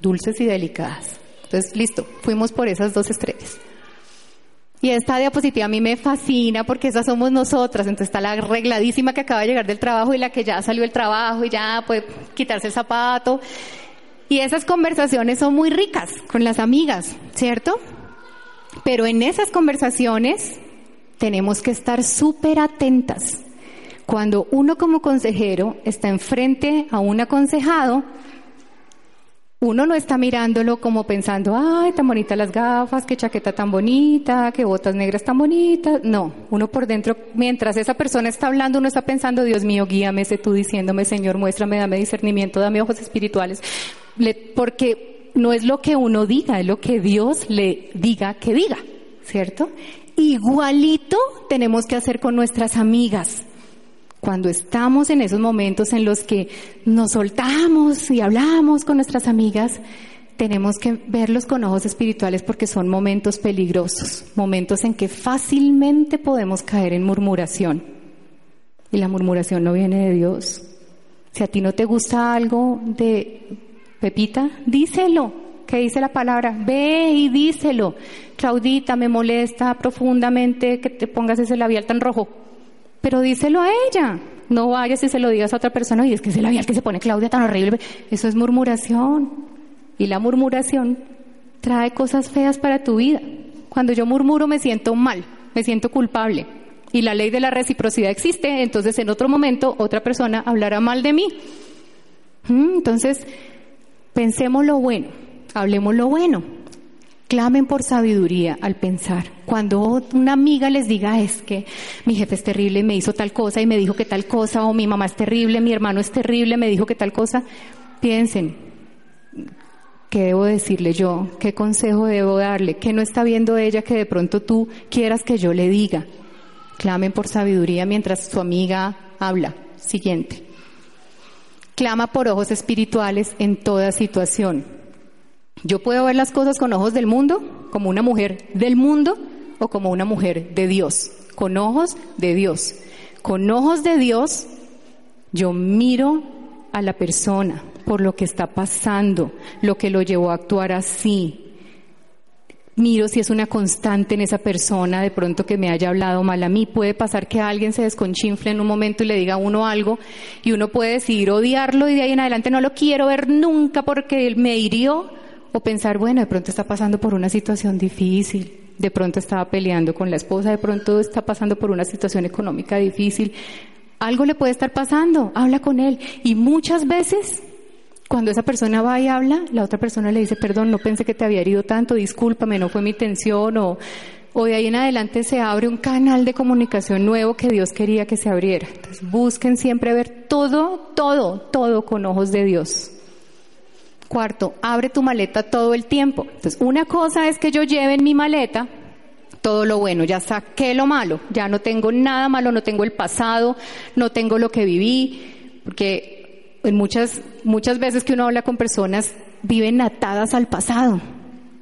dulces y delicadas. Entonces, listo, fuimos por esas dos estrellas. Y esta diapositiva a mí me fascina porque esas somos nosotras. Entonces está la arregladísima que acaba de llegar del trabajo y la que ya salió del trabajo y ya puede quitarse el zapato. Y esas conversaciones son muy ricas con las amigas, ¿cierto? Pero en esas conversaciones tenemos que estar súper atentas. Cuando uno como consejero está enfrente a un aconsejado, uno no está mirándolo como pensando, ay, tan bonitas las gafas, qué chaqueta tan bonita, qué botas negras tan bonitas. No, uno por dentro, mientras esa persona está hablando, uno está pensando, Dios mío, guíame, sé tú diciéndome, Señor, muéstrame, dame discernimiento, dame ojos espirituales. porque no es lo que uno diga, es lo que Dios le diga que diga, ¿cierto? Igualito tenemos que hacer con nuestras amigas cuando estamos en esos momentos en los que nos soltamos y hablamos con nuestras amigas, tenemos que verlos con ojos espirituales porque son momentos peligrosos, momentos en que fácilmente podemos caer en murmuración. Y la murmuración no viene de Dios. Si a ti no te gusta algo de Pepita, díselo. ¿Qué dice la palabra? Ve y díselo. Claudita, me molesta profundamente que te pongas ese labial tan rojo pero díselo a ella. No vayas y se lo digas a otra persona y es que ese labial que se pone Claudia tan horrible. Eso es murmuración. Y la murmuración trae cosas feas para tu vida. Cuando yo murmuro me siento mal, me siento culpable. Y la ley de la reciprocidad existe, entonces en otro momento otra persona hablará mal de mí. Mm, entonces, pensemos lo bueno, hablemos lo bueno. Clamen por sabiduría al pensar. Cuando una amiga les diga es que mi jefe es terrible, me hizo tal cosa y me dijo que tal cosa, o mi mamá es terrible, mi hermano es terrible, me dijo que tal cosa, piensen, ¿qué debo decirle yo? ¿Qué consejo debo darle? ¿Qué no está viendo ella que de pronto tú quieras que yo le diga? Clamen por sabiduría mientras su amiga habla. Siguiente. Clama por ojos espirituales en toda situación. Yo puedo ver las cosas con ojos del mundo, como una mujer del mundo o como una mujer de Dios, con ojos de Dios. Con ojos de Dios yo miro a la persona por lo que está pasando, lo que lo llevó a actuar así. Miro si es una constante en esa persona, de pronto que me haya hablado mal a mí. Puede pasar que alguien se desconchinfle en un momento y le diga a uno algo y uno puede decidir odiarlo y de ahí en adelante no lo quiero ver nunca porque él me hirió o pensar, bueno, de pronto está pasando por una situación difícil, de pronto estaba peleando con la esposa, de pronto está pasando por una situación económica difícil. Algo le puede estar pasando, habla con él. Y muchas veces, cuando esa persona va y habla, la otra persona le dice, perdón, no pensé que te había herido tanto, discúlpame, no fue mi intención, o, Hoy ahí en adelante se abre un canal de comunicación nuevo que Dios quería que se abriera. Entonces busquen siempre ver todo, todo, todo con ojos de Dios. Cuarto, abre tu maleta todo el tiempo. Entonces, una cosa es que yo lleve en mi maleta todo lo bueno, ya saqué lo malo, ya no tengo nada malo, no tengo el pasado, no tengo lo que viví, porque en muchas, muchas veces que uno habla con personas viven atadas al pasado.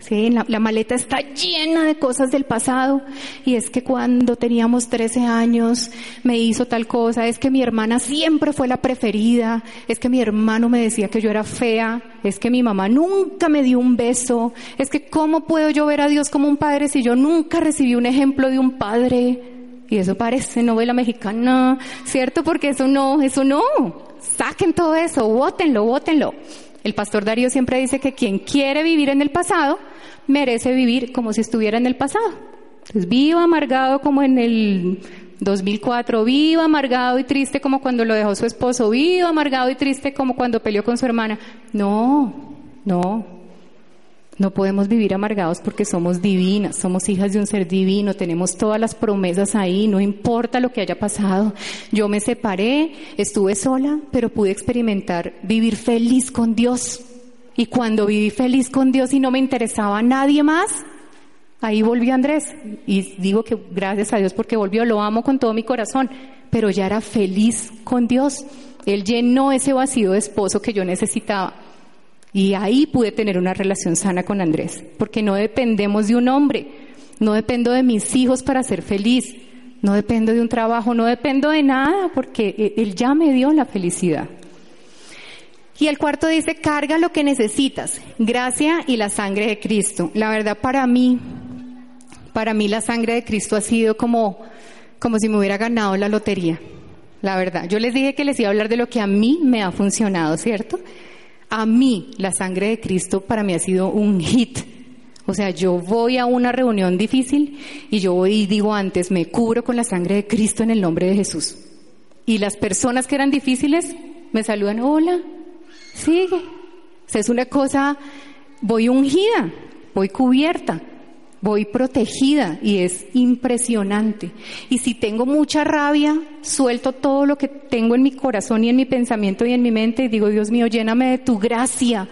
Sí, la, la, maleta está llena de cosas del pasado y es que cuando teníamos 13 años me hizo tal cosa, es que mi hermana siempre fue la preferida, es que mi hermano me decía que yo era fea, es que mi mamá nunca me dio un beso, es que cómo puedo yo ver a Dios como un padre si yo nunca recibí un ejemplo de un padre. Y eso parece novela mexicana, ¿cierto? Porque eso no, eso no. Saquen todo eso, bótenlo, bótenlo. El pastor Darío siempre dice que quien quiere vivir en el pasado merece vivir como si estuviera en el pasado. Entonces, viva amargado como en el 2004, viva amargado y triste como cuando lo dejó su esposo, viva amargado y triste como cuando peleó con su hermana. No, no. No podemos vivir amargados porque somos divinas, somos hijas de un ser divino, tenemos todas las promesas ahí, no importa lo que haya pasado. Yo me separé, estuve sola, pero pude experimentar vivir feliz con Dios. Y cuando viví feliz con Dios y no me interesaba a nadie más, ahí volvió Andrés. Y digo que gracias a Dios porque volvió, lo amo con todo mi corazón, pero ya era feliz con Dios. Él llenó ese vacío de esposo que yo necesitaba. Y ahí pude tener una relación sana con Andrés, porque no dependemos de un hombre, no dependo de mis hijos para ser feliz, no dependo de un trabajo, no dependo de nada, porque Él ya me dio la felicidad. Y el cuarto dice, carga lo que necesitas, gracia y la sangre de Cristo. La verdad para mí, para mí la sangre de Cristo ha sido como, como si me hubiera ganado la lotería. La verdad, yo les dije que les iba a hablar de lo que a mí me ha funcionado, ¿cierto? A mí la sangre de Cristo para mí ha sido un hit. O sea, yo voy a una reunión difícil y yo voy y digo antes, me cubro con la sangre de Cristo en el nombre de Jesús. Y las personas que eran difíciles me saludan, hola, sigue. O sea, es una cosa, voy ungida, voy cubierta, voy protegida y es impresionante. Y si tengo mucha rabia, suelto todo lo que tengo en mi corazón y en mi pensamiento y en mi mente y digo, Dios mío, lléname de tu gracia.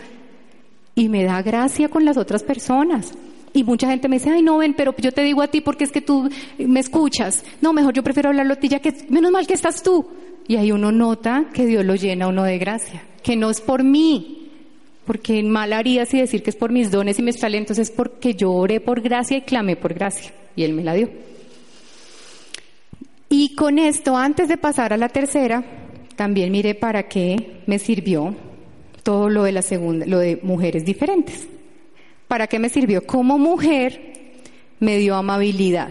Y me da gracia con las otras personas. Y mucha gente me dice, ay, no, ven, pero yo te digo a ti porque es que tú me escuchas. No, mejor yo prefiero hablarlo a ti, ya que menos mal que estás tú. Y ahí uno nota que Dios lo llena uno de gracia, que no es por mí, porque mal haría si decir que es por mis dones y mis talentos, es porque yo oré por gracia y clamé por gracia, y Él me la dio. Y con esto, antes de pasar a la tercera, también mire para qué me sirvió todo lo de la segunda, lo de mujeres diferentes. ¿Para qué me sirvió? Como mujer me dio amabilidad.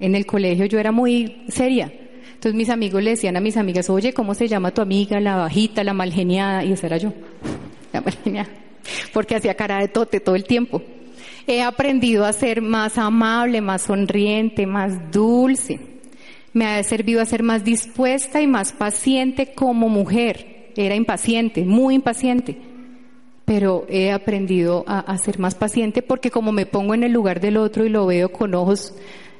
En el colegio yo era muy seria, entonces mis amigos le decían a mis amigas, oye, ¿cómo se llama tu amiga? La bajita, la malgeniada. Y esa era yo, la malgeniada. Porque hacía cara de tote todo el tiempo. He aprendido a ser más amable, más sonriente, más dulce. Me ha servido a ser más dispuesta y más paciente como mujer. Era impaciente, muy impaciente. Pero he aprendido a, a ser más paciente porque como me pongo en el lugar del otro y lo veo con ojos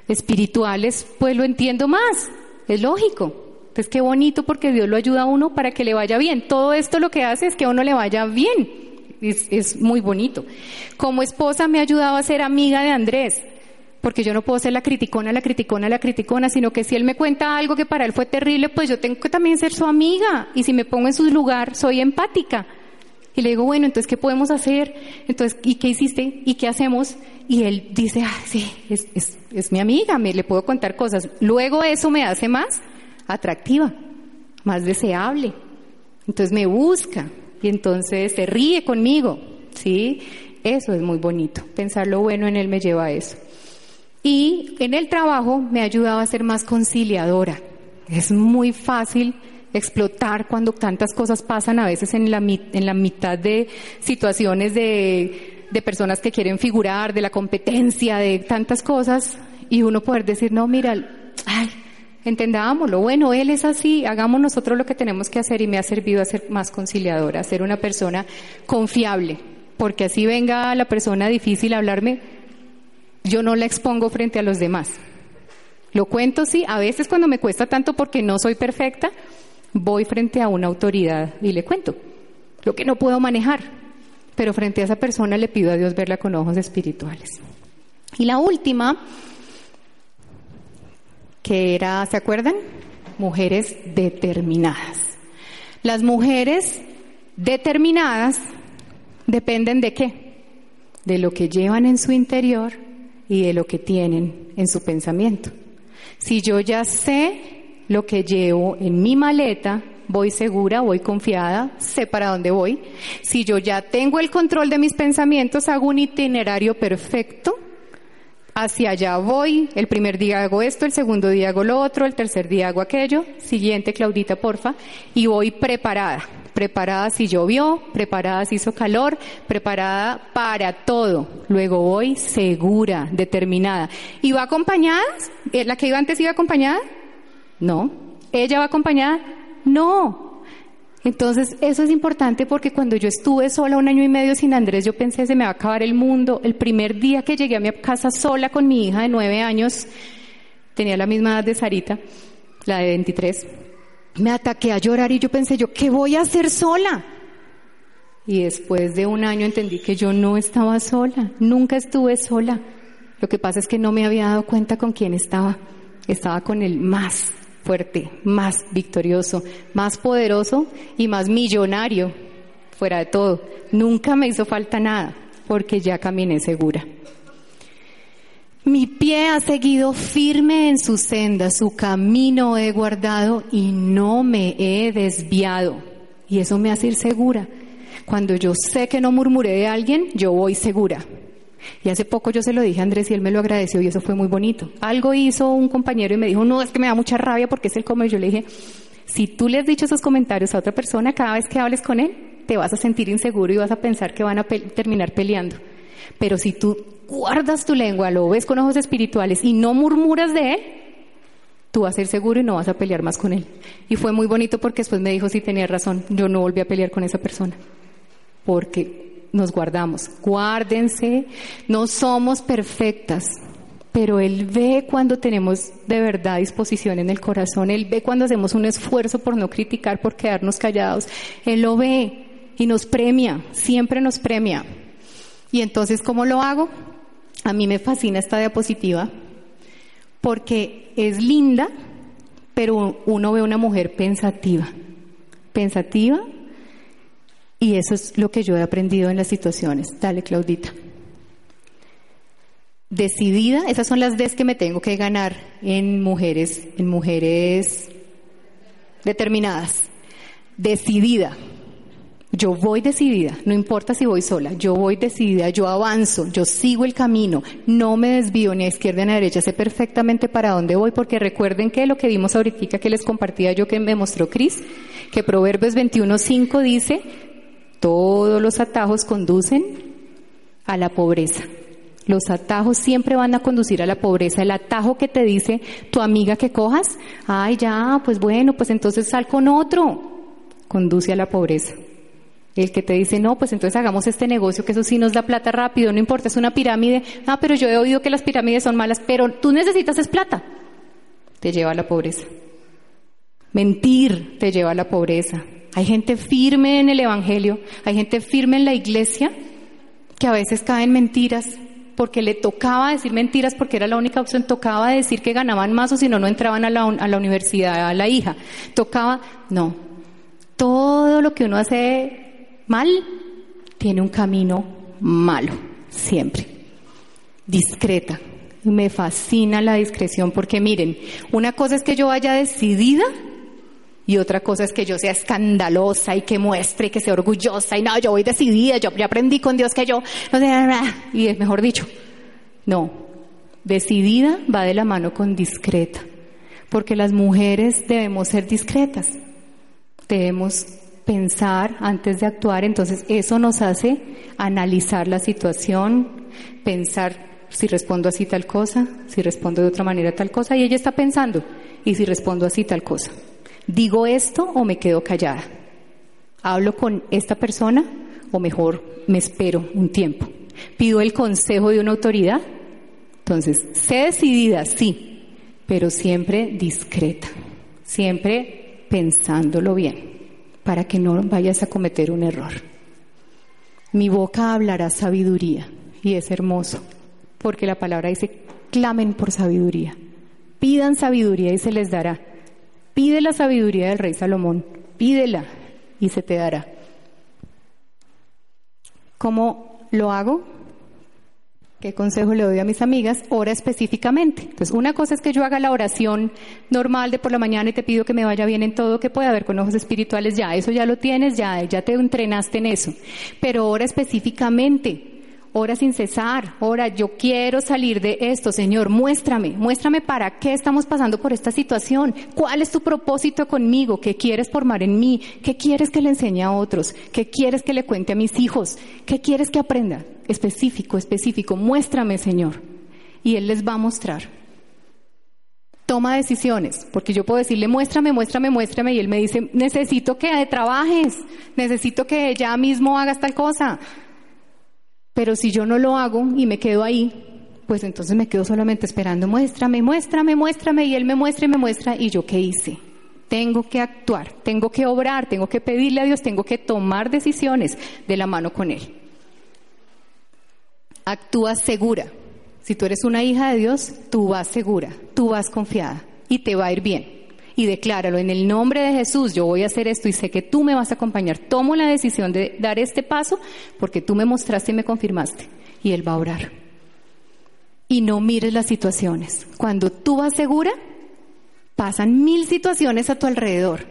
espirituales, pues lo entiendo más. Es lógico. Entonces, qué bonito porque Dios lo ayuda a uno para que le vaya bien. Todo esto lo que hace es que a uno le vaya bien. Es, es muy bonito. Como esposa me ha ayudado a ser amiga de Andrés. Porque yo no puedo ser la criticona, la criticona, la criticona, sino que si él me cuenta algo que para él fue terrible, pues yo tengo que también ser su amiga. Y si me pongo en su lugar, soy empática. Y le digo, bueno, entonces, ¿qué podemos hacer? Entonces, ¿y qué hiciste? ¿Y qué hacemos? Y él dice, ah, sí, es, es, es mi amiga, me le puedo contar cosas. Luego eso me hace más atractiva, más deseable. Entonces me busca y entonces se ríe conmigo, ¿sí? Eso es muy bonito. Pensar lo bueno en él me lleva a eso. Y en el trabajo me ha ayudado a ser más conciliadora. Es muy fácil explotar cuando tantas cosas pasan a veces en la, en la mitad de situaciones de, de personas que quieren figurar, de la competencia, de tantas cosas, y uno poder decir, no, mira, ay, entendámoslo, bueno, él es así, hagamos nosotros lo que tenemos que hacer y me ha servido a ser más conciliadora, a ser una persona confiable, porque así venga la persona difícil a hablarme, yo no la expongo frente a los demás. Lo cuento, sí, a veces cuando me cuesta tanto porque no soy perfecta, voy frente a una autoridad y le cuento lo que no puedo manejar, pero frente a esa persona le pido a Dios verla con ojos espirituales. Y la última, que era, ¿se acuerdan? Mujeres determinadas. Las mujeres determinadas dependen de qué? De lo que llevan en su interior y de lo que tienen en su pensamiento. Si yo ya sé lo que llevo en mi maleta, voy segura, voy confiada, sé para dónde voy. Si yo ya tengo el control de mis pensamientos, hago un itinerario perfecto. Hacia allá voy, el primer día hago esto, el segundo día hago lo otro, el tercer día hago aquello. Siguiente, Claudita, porfa. Y voy preparada. Preparada si llovió, preparada si hizo calor, preparada para todo. Luego voy segura, determinada. ¿Y va acompañada? ¿La que iba antes iba acompañada? No. ¿Ella va acompañada? No. Entonces, eso es importante porque cuando yo estuve sola un año y medio sin Andrés, yo pensé, se me va a acabar el mundo. El primer día que llegué a mi casa sola con mi hija de nueve años, tenía la misma edad de Sarita, la de 23, me ataqué a llorar y yo pensé, yo, ¿qué voy a hacer sola? Y después de un año entendí que yo no estaba sola, nunca estuve sola. Lo que pasa es que no me había dado cuenta con quién estaba. Estaba con el más fuerte, más victorioso, más poderoso y más millonario, fuera de todo. Nunca me hizo falta nada, porque ya caminé segura. Mi pie ha seguido firme en su senda, su camino he guardado y no me he desviado. Y eso me hace ir segura. Cuando yo sé que no murmuré de alguien, yo voy segura. Y hace poco yo se lo dije a Andrés y él me lo agradeció y eso fue muy bonito. Algo hizo un compañero y me dijo, no, es que me da mucha rabia porque es el comer. Yo le dije, si tú le has dicho esos comentarios a otra persona, cada vez que hables con él, te vas a sentir inseguro y vas a pensar que van a terminar peleando. Pero si tú guardas tu lengua, lo ves con ojos espirituales y no murmuras de él, tú vas a ser seguro y no vas a pelear más con él. Y fue muy bonito porque después me dijo, si tenía razón, yo no volví a pelear con esa persona. Porque nos guardamos. Guárdense, no somos perfectas, pero Él ve cuando tenemos de verdad disposición en el corazón, Él ve cuando hacemos un esfuerzo por no criticar, por quedarnos callados, Él lo ve y nos premia, siempre nos premia. Y entonces, ¿cómo lo hago? A mí me fascina esta diapositiva porque es linda, pero uno ve una mujer pensativa, pensativa, y eso es lo que yo he aprendido en las situaciones. Dale, Claudita. Decidida, esas son las Ds que me tengo que ganar en mujeres, en mujeres determinadas. Decidida. Yo voy decidida, no importa si voy sola, yo voy decidida, yo avanzo, yo sigo el camino, no me desvío ni a izquierda ni a derecha, sé perfectamente para dónde voy, porque recuerden que lo que vimos ahorita que les compartía yo que me mostró Cris, que Proverbios 21.5 dice, todos los atajos conducen a la pobreza. Los atajos siempre van a conducir a la pobreza. El atajo que te dice tu amiga que cojas, ay ya, pues bueno, pues entonces sal con otro, conduce a la pobreza. El que te dice, no, pues entonces hagamos este negocio, que eso sí nos da plata rápido, no importa, es una pirámide. Ah, pero yo he oído que las pirámides son malas, pero tú necesitas es plata. Te lleva a la pobreza. Mentir te lleva a la pobreza. Hay gente firme en el Evangelio, hay gente firme en la iglesia que a veces cae en mentiras porque le tocaba decir mentiras porque era la única opción, tocaba decir que ganaban más o si no, no entraban a la, universidad a la hija. Tocaba, no. Todo lo que uno hace mal tiene un camino malo, siempre. Discreta. Me fascina la discreción porque miren, una cosa es que yo vaya decidida y otra cosa es que yo sea escandalosa y que muestre y que sea orgullosa y no, yo voy decidida, yo ya aprendí con Dios que yo, no sé, y es mejor dicho, no, decidida va de la mano con discreta, porque las mujeres debemos ser discretas, debemos pensar antes de actuar, entonces eso nos hace analizar la situación, pensar si respondo así tal cosa, si respondo de otra manera tal cosa, y ella está pensando, y si respondo así tal cosa. ¿Digo esto o me quedo callada? ¿Hablo con esta persona o mejor me espero un tiempo? ¿Pido el consejo de una autoridad Entonces, sé decidida, sí, pero siempre discreta, siempre pensándolo bien, para que no vayas a cometer un error. Mi boca hablará sabiduría y es hermoso, porque la palabra dice, clamen por sabiduría, pidan sabiduría y se les dará. Pide la sabiduría del rey Salomón, pídela y se te dará. ¿Cómo lo hago? ¿Qué consejo le doy a mis amigas? Ora específicamente. Entonces, una cosa es que yo haga la oración normal de por la mañana y te pido que me vaya bien en todo, que pueda haber con ojos espirituales, ya, eso ya lo tienes, ya, ya te entrenaste en eso. Pero ora específicamente. Ora sin cesar, ora, yo quiero salir de esto, Señor, muéstrame, muéstrame para qué estamos pasando por esta situación, cuál es tu propósito conmigo, qué quieres formar en mí, qué quieres que le enseñe a otros, qué quieres que le cuente a mis hijos, qué quieres que aprenda, específico, específico, muéstrame, Señor. Y Él les va a mostrar. Toma decisiones, porque yo puedo decirle, muéstrame, muéstrame, muéstrame, y Él me dice, necesito que trabajes, necesito que ya mismo hagas tal cosa pero si yo no lo hago y me quedo ahí, pues entonces me quedo solamente esperando, muéstrame, muéstrame, muéstrame, y él me muestra y me muestra, y yo qué hice. Tengo que actuar, tengo que obrar, tengo que pedirle a Dios, tengo que tomar decisiones de la mano con Él. Actúa segura. Si tú eres una hija de Dios, tú vas segura, tú vas confiada y te va a ir bien y decláralo en el nombre de Jesús, yo voy a hacer esto y sé que tú me vas a acompañar. Tomo la decisión de dar este paso porque tú me mostraste y me confirmaste y Él va a orar. Y no mires las situaciones. Cuando tú vas segura, pasan mil situaciones a tu alrededor.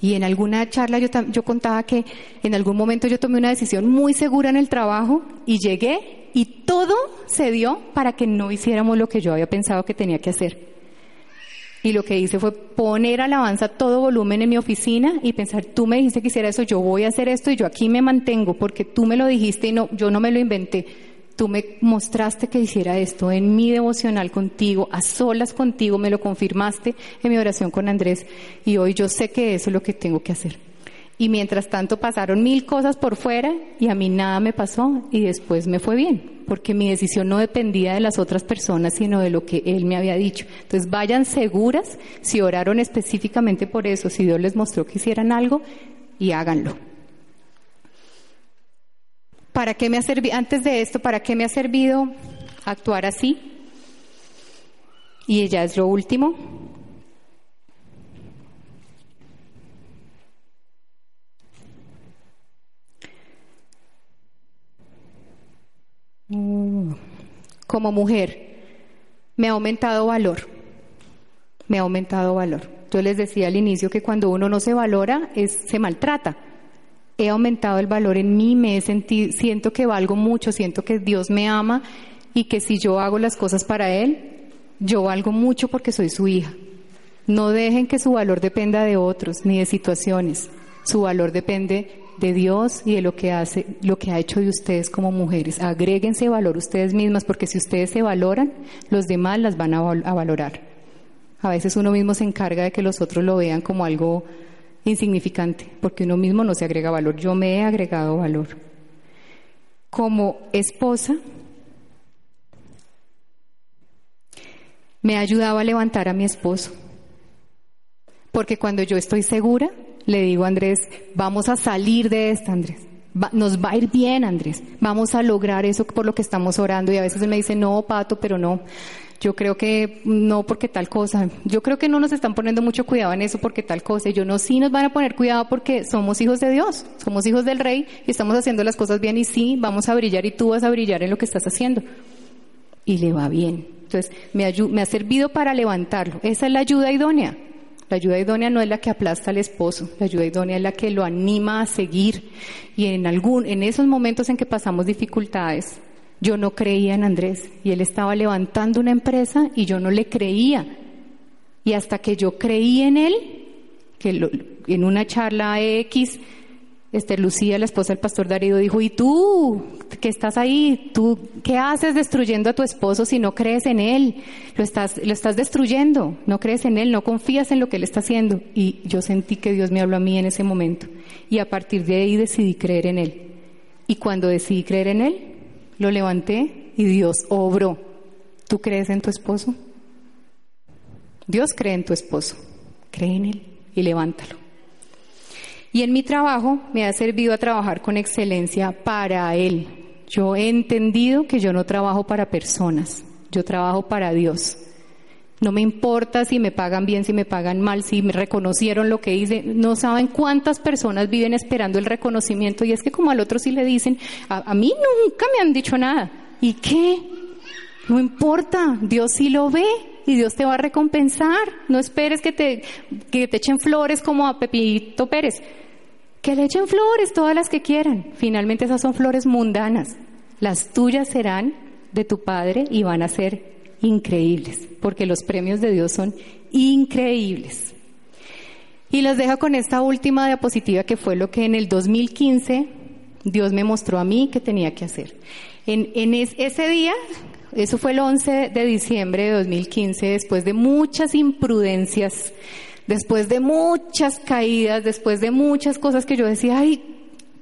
Y en alguna charla yo, contaba que en algún momento yo tomé una decisión muy segura en el trabajo y llegué y todo se dio para que no hiciéramos lo que yo había pensado que tenía que hacer. Y lo que hice fue poner alabanza a todo volumen en mi oficina y pensar, tú me dijiste que hiciera eso, yo voy a hacer esto y yo aquí me mantengo porque tú me lo dijiste y no, yo no me lo inventé. Tú me mostraste que hiciera esto en mi devocional contigo, a solas contigo, me lo confirmaste en mi oración con Andrés y hoy yo sé que eso es lo que tengo que hacer. Y mientras tanto pasaron mil cosas por fuera y a mí nada me pasó y después me fue bien, porque mi decisión no dependía de las otras personas, sino de lo que él me había dicho. Entonces vayan seguras si oraron específicamente por eso, si Dios les mostró que hicieran algo y háganlo. ¿Para qué me ha servido, antes de esto, para qué me ha servido actuar así? Y ya es lo último, como mujer, me ha aumentado valor. Me ha aumentado valor. Yo les decía al inicio que cuando uno no se valora, es, se maltrata. He aumentado el valor en mí, me he sentido, siento que valgo mucho, siento que Dios me ama y que si yo hago las cosas para Él, yo valgo mucho porque soy su hija. No dejen que su valor dependa de otros ni de situaciones. Su valor depende de Dios y de lo que hace, lo que ha hecho de ustedes como mujeres. Agréguense valor ustedes mismas, porque si ustedes se valoran, los demás las van a, a valorar. A veces uno mismo se encarga de que los otros lo vean como algo insignificante, porque uno mismo no se agrega valor. Yo me he agregado valor. Como esposa, me ha ayudado a levantar a mi esposo, porque cuando yo estoy segura, le digo a Andrés, vamos a salir de esta, Andrés. nos va a ir bien, Andrés. Vamos a lograr eso por lo que estamos orando. Y a veces él me dice, no, Pato, pero no. Yo creo que no porque tal cosa. Yo creo que no nos están poniendo mucho cuidado en eso porque tal cosa. Yo no, sí nos van a poner cuidado porque somos hijos de Dios. Somos hijos del Rey y estamos haciendo las cosas bien y sí, vamos a brillar y tú vas a brillar en lo que estás haciendo. Y le va bien. Entonces, me ha servido para levantarlo. Esa es la ayuda idónea. La ayuda idónea no es la que aplasta al esposo, la ayuda idónea es la que lo anima a seguir. Y en algún, en esos momentos en que pasamos dificultades, yo no creía en Andrés y él estaba levantando una empresa y yo no le creía. Y hasta que yo creí en él, que en una charla X Esther Lucía, la esposa del pastor Darío, dijo, ¿y tú que estás ahí? ¿Tú qué haces destruyendo a tu esposo si no crees en él? Lo estás, lo estás destruyendo, no crees en él, no confías en lo que él está haciendo. Y yo sentí que Dios me habló a mí en ese momento. Y a partir de ahí decidí creer en él. Y cuando decidí creer en él, lo levanté y Dios obró. ¿Tú crees en tu esposo? Dios cree en tu esposo. Cree en él y levántalo. Y en mi trabajo me ha servido a trabajar con excelencia para Él. Yo he entendido que yo no trabajo para personas, yo trabajo para Dios. No me importa si me pagan bien, si me pagan mal, si me reconocieron lo que hice. No saben cuántas personas viven esperando el reconocimiento y es que como al otro sí le dicen, a, a mí nunca me han dicho nada. ¿Y qué? No importa, Dios sí lo ve y Dios te va a recompensar. No esperes que te, que te echen flores como a Pepito Pérez. Que le echen flores todas las que quieran. Finalmente esas son flores mundanas. Las tuyas serán de tu Padre y van a ser increíbles, porque los premios de Dios son increíbles. Y los dejo con esta última diapositiva que fue lo que en el 2015 Dios me mostró a mí que tenía que hacer. En, ese día, eso fue el 11 de diciembre de 2015, después de muchas imprudencias, después de muchas caídas, después de muchas cosas que yo decía, ay,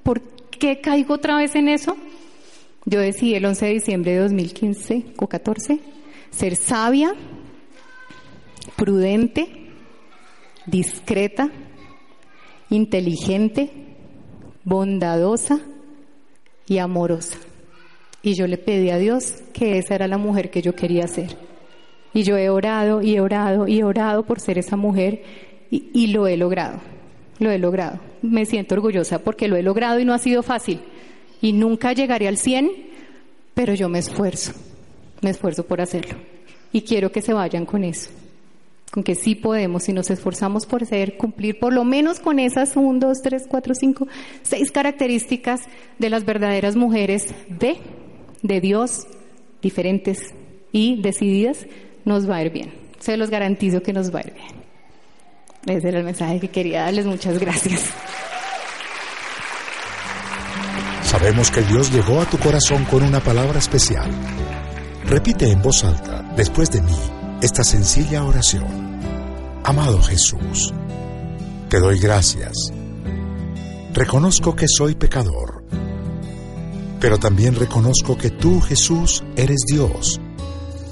¿por qué caigo otra vez en eso? Yo decidí el 11 de diciembre de 2015 o 14 ser sabia, prudente, discreta, inteligente, bondadosa y amorosa. Y yo le pedí a Dios que esa era la mujer que yo quería ser. Y yo he orado y he orado y he orado por ser esa mujer y, lo he logrado. Lo he logrado. Me siento orgullosa porque lo he logrado y no ha sido fácil. Y nunca llegaré al 100, pero yo me esfuerzo. Me esfuerzo por hacerlo. Y quiero que se vayan con eso. Con que sí podemos, si nos esforzamos por ser, cumplir por lo menos con esas 1, 2, 3, 4, 5, 6 características de las verdaderas mujeres de, de Dios, diferentes y decididas, nos va a ir bien. Se los garantizo que nos va a ir bien. Ese era el mensaje que quería darles. Muchas gracias. Sabemos que Dios llegó a tu corazón con una palabra especial. Repite en voz alta, después de mí, esta sencilla oración. Amado Jesús, te doy gracias. Reconozco que soy pecador, pero también reconozco que tú, Jesús, eres Dios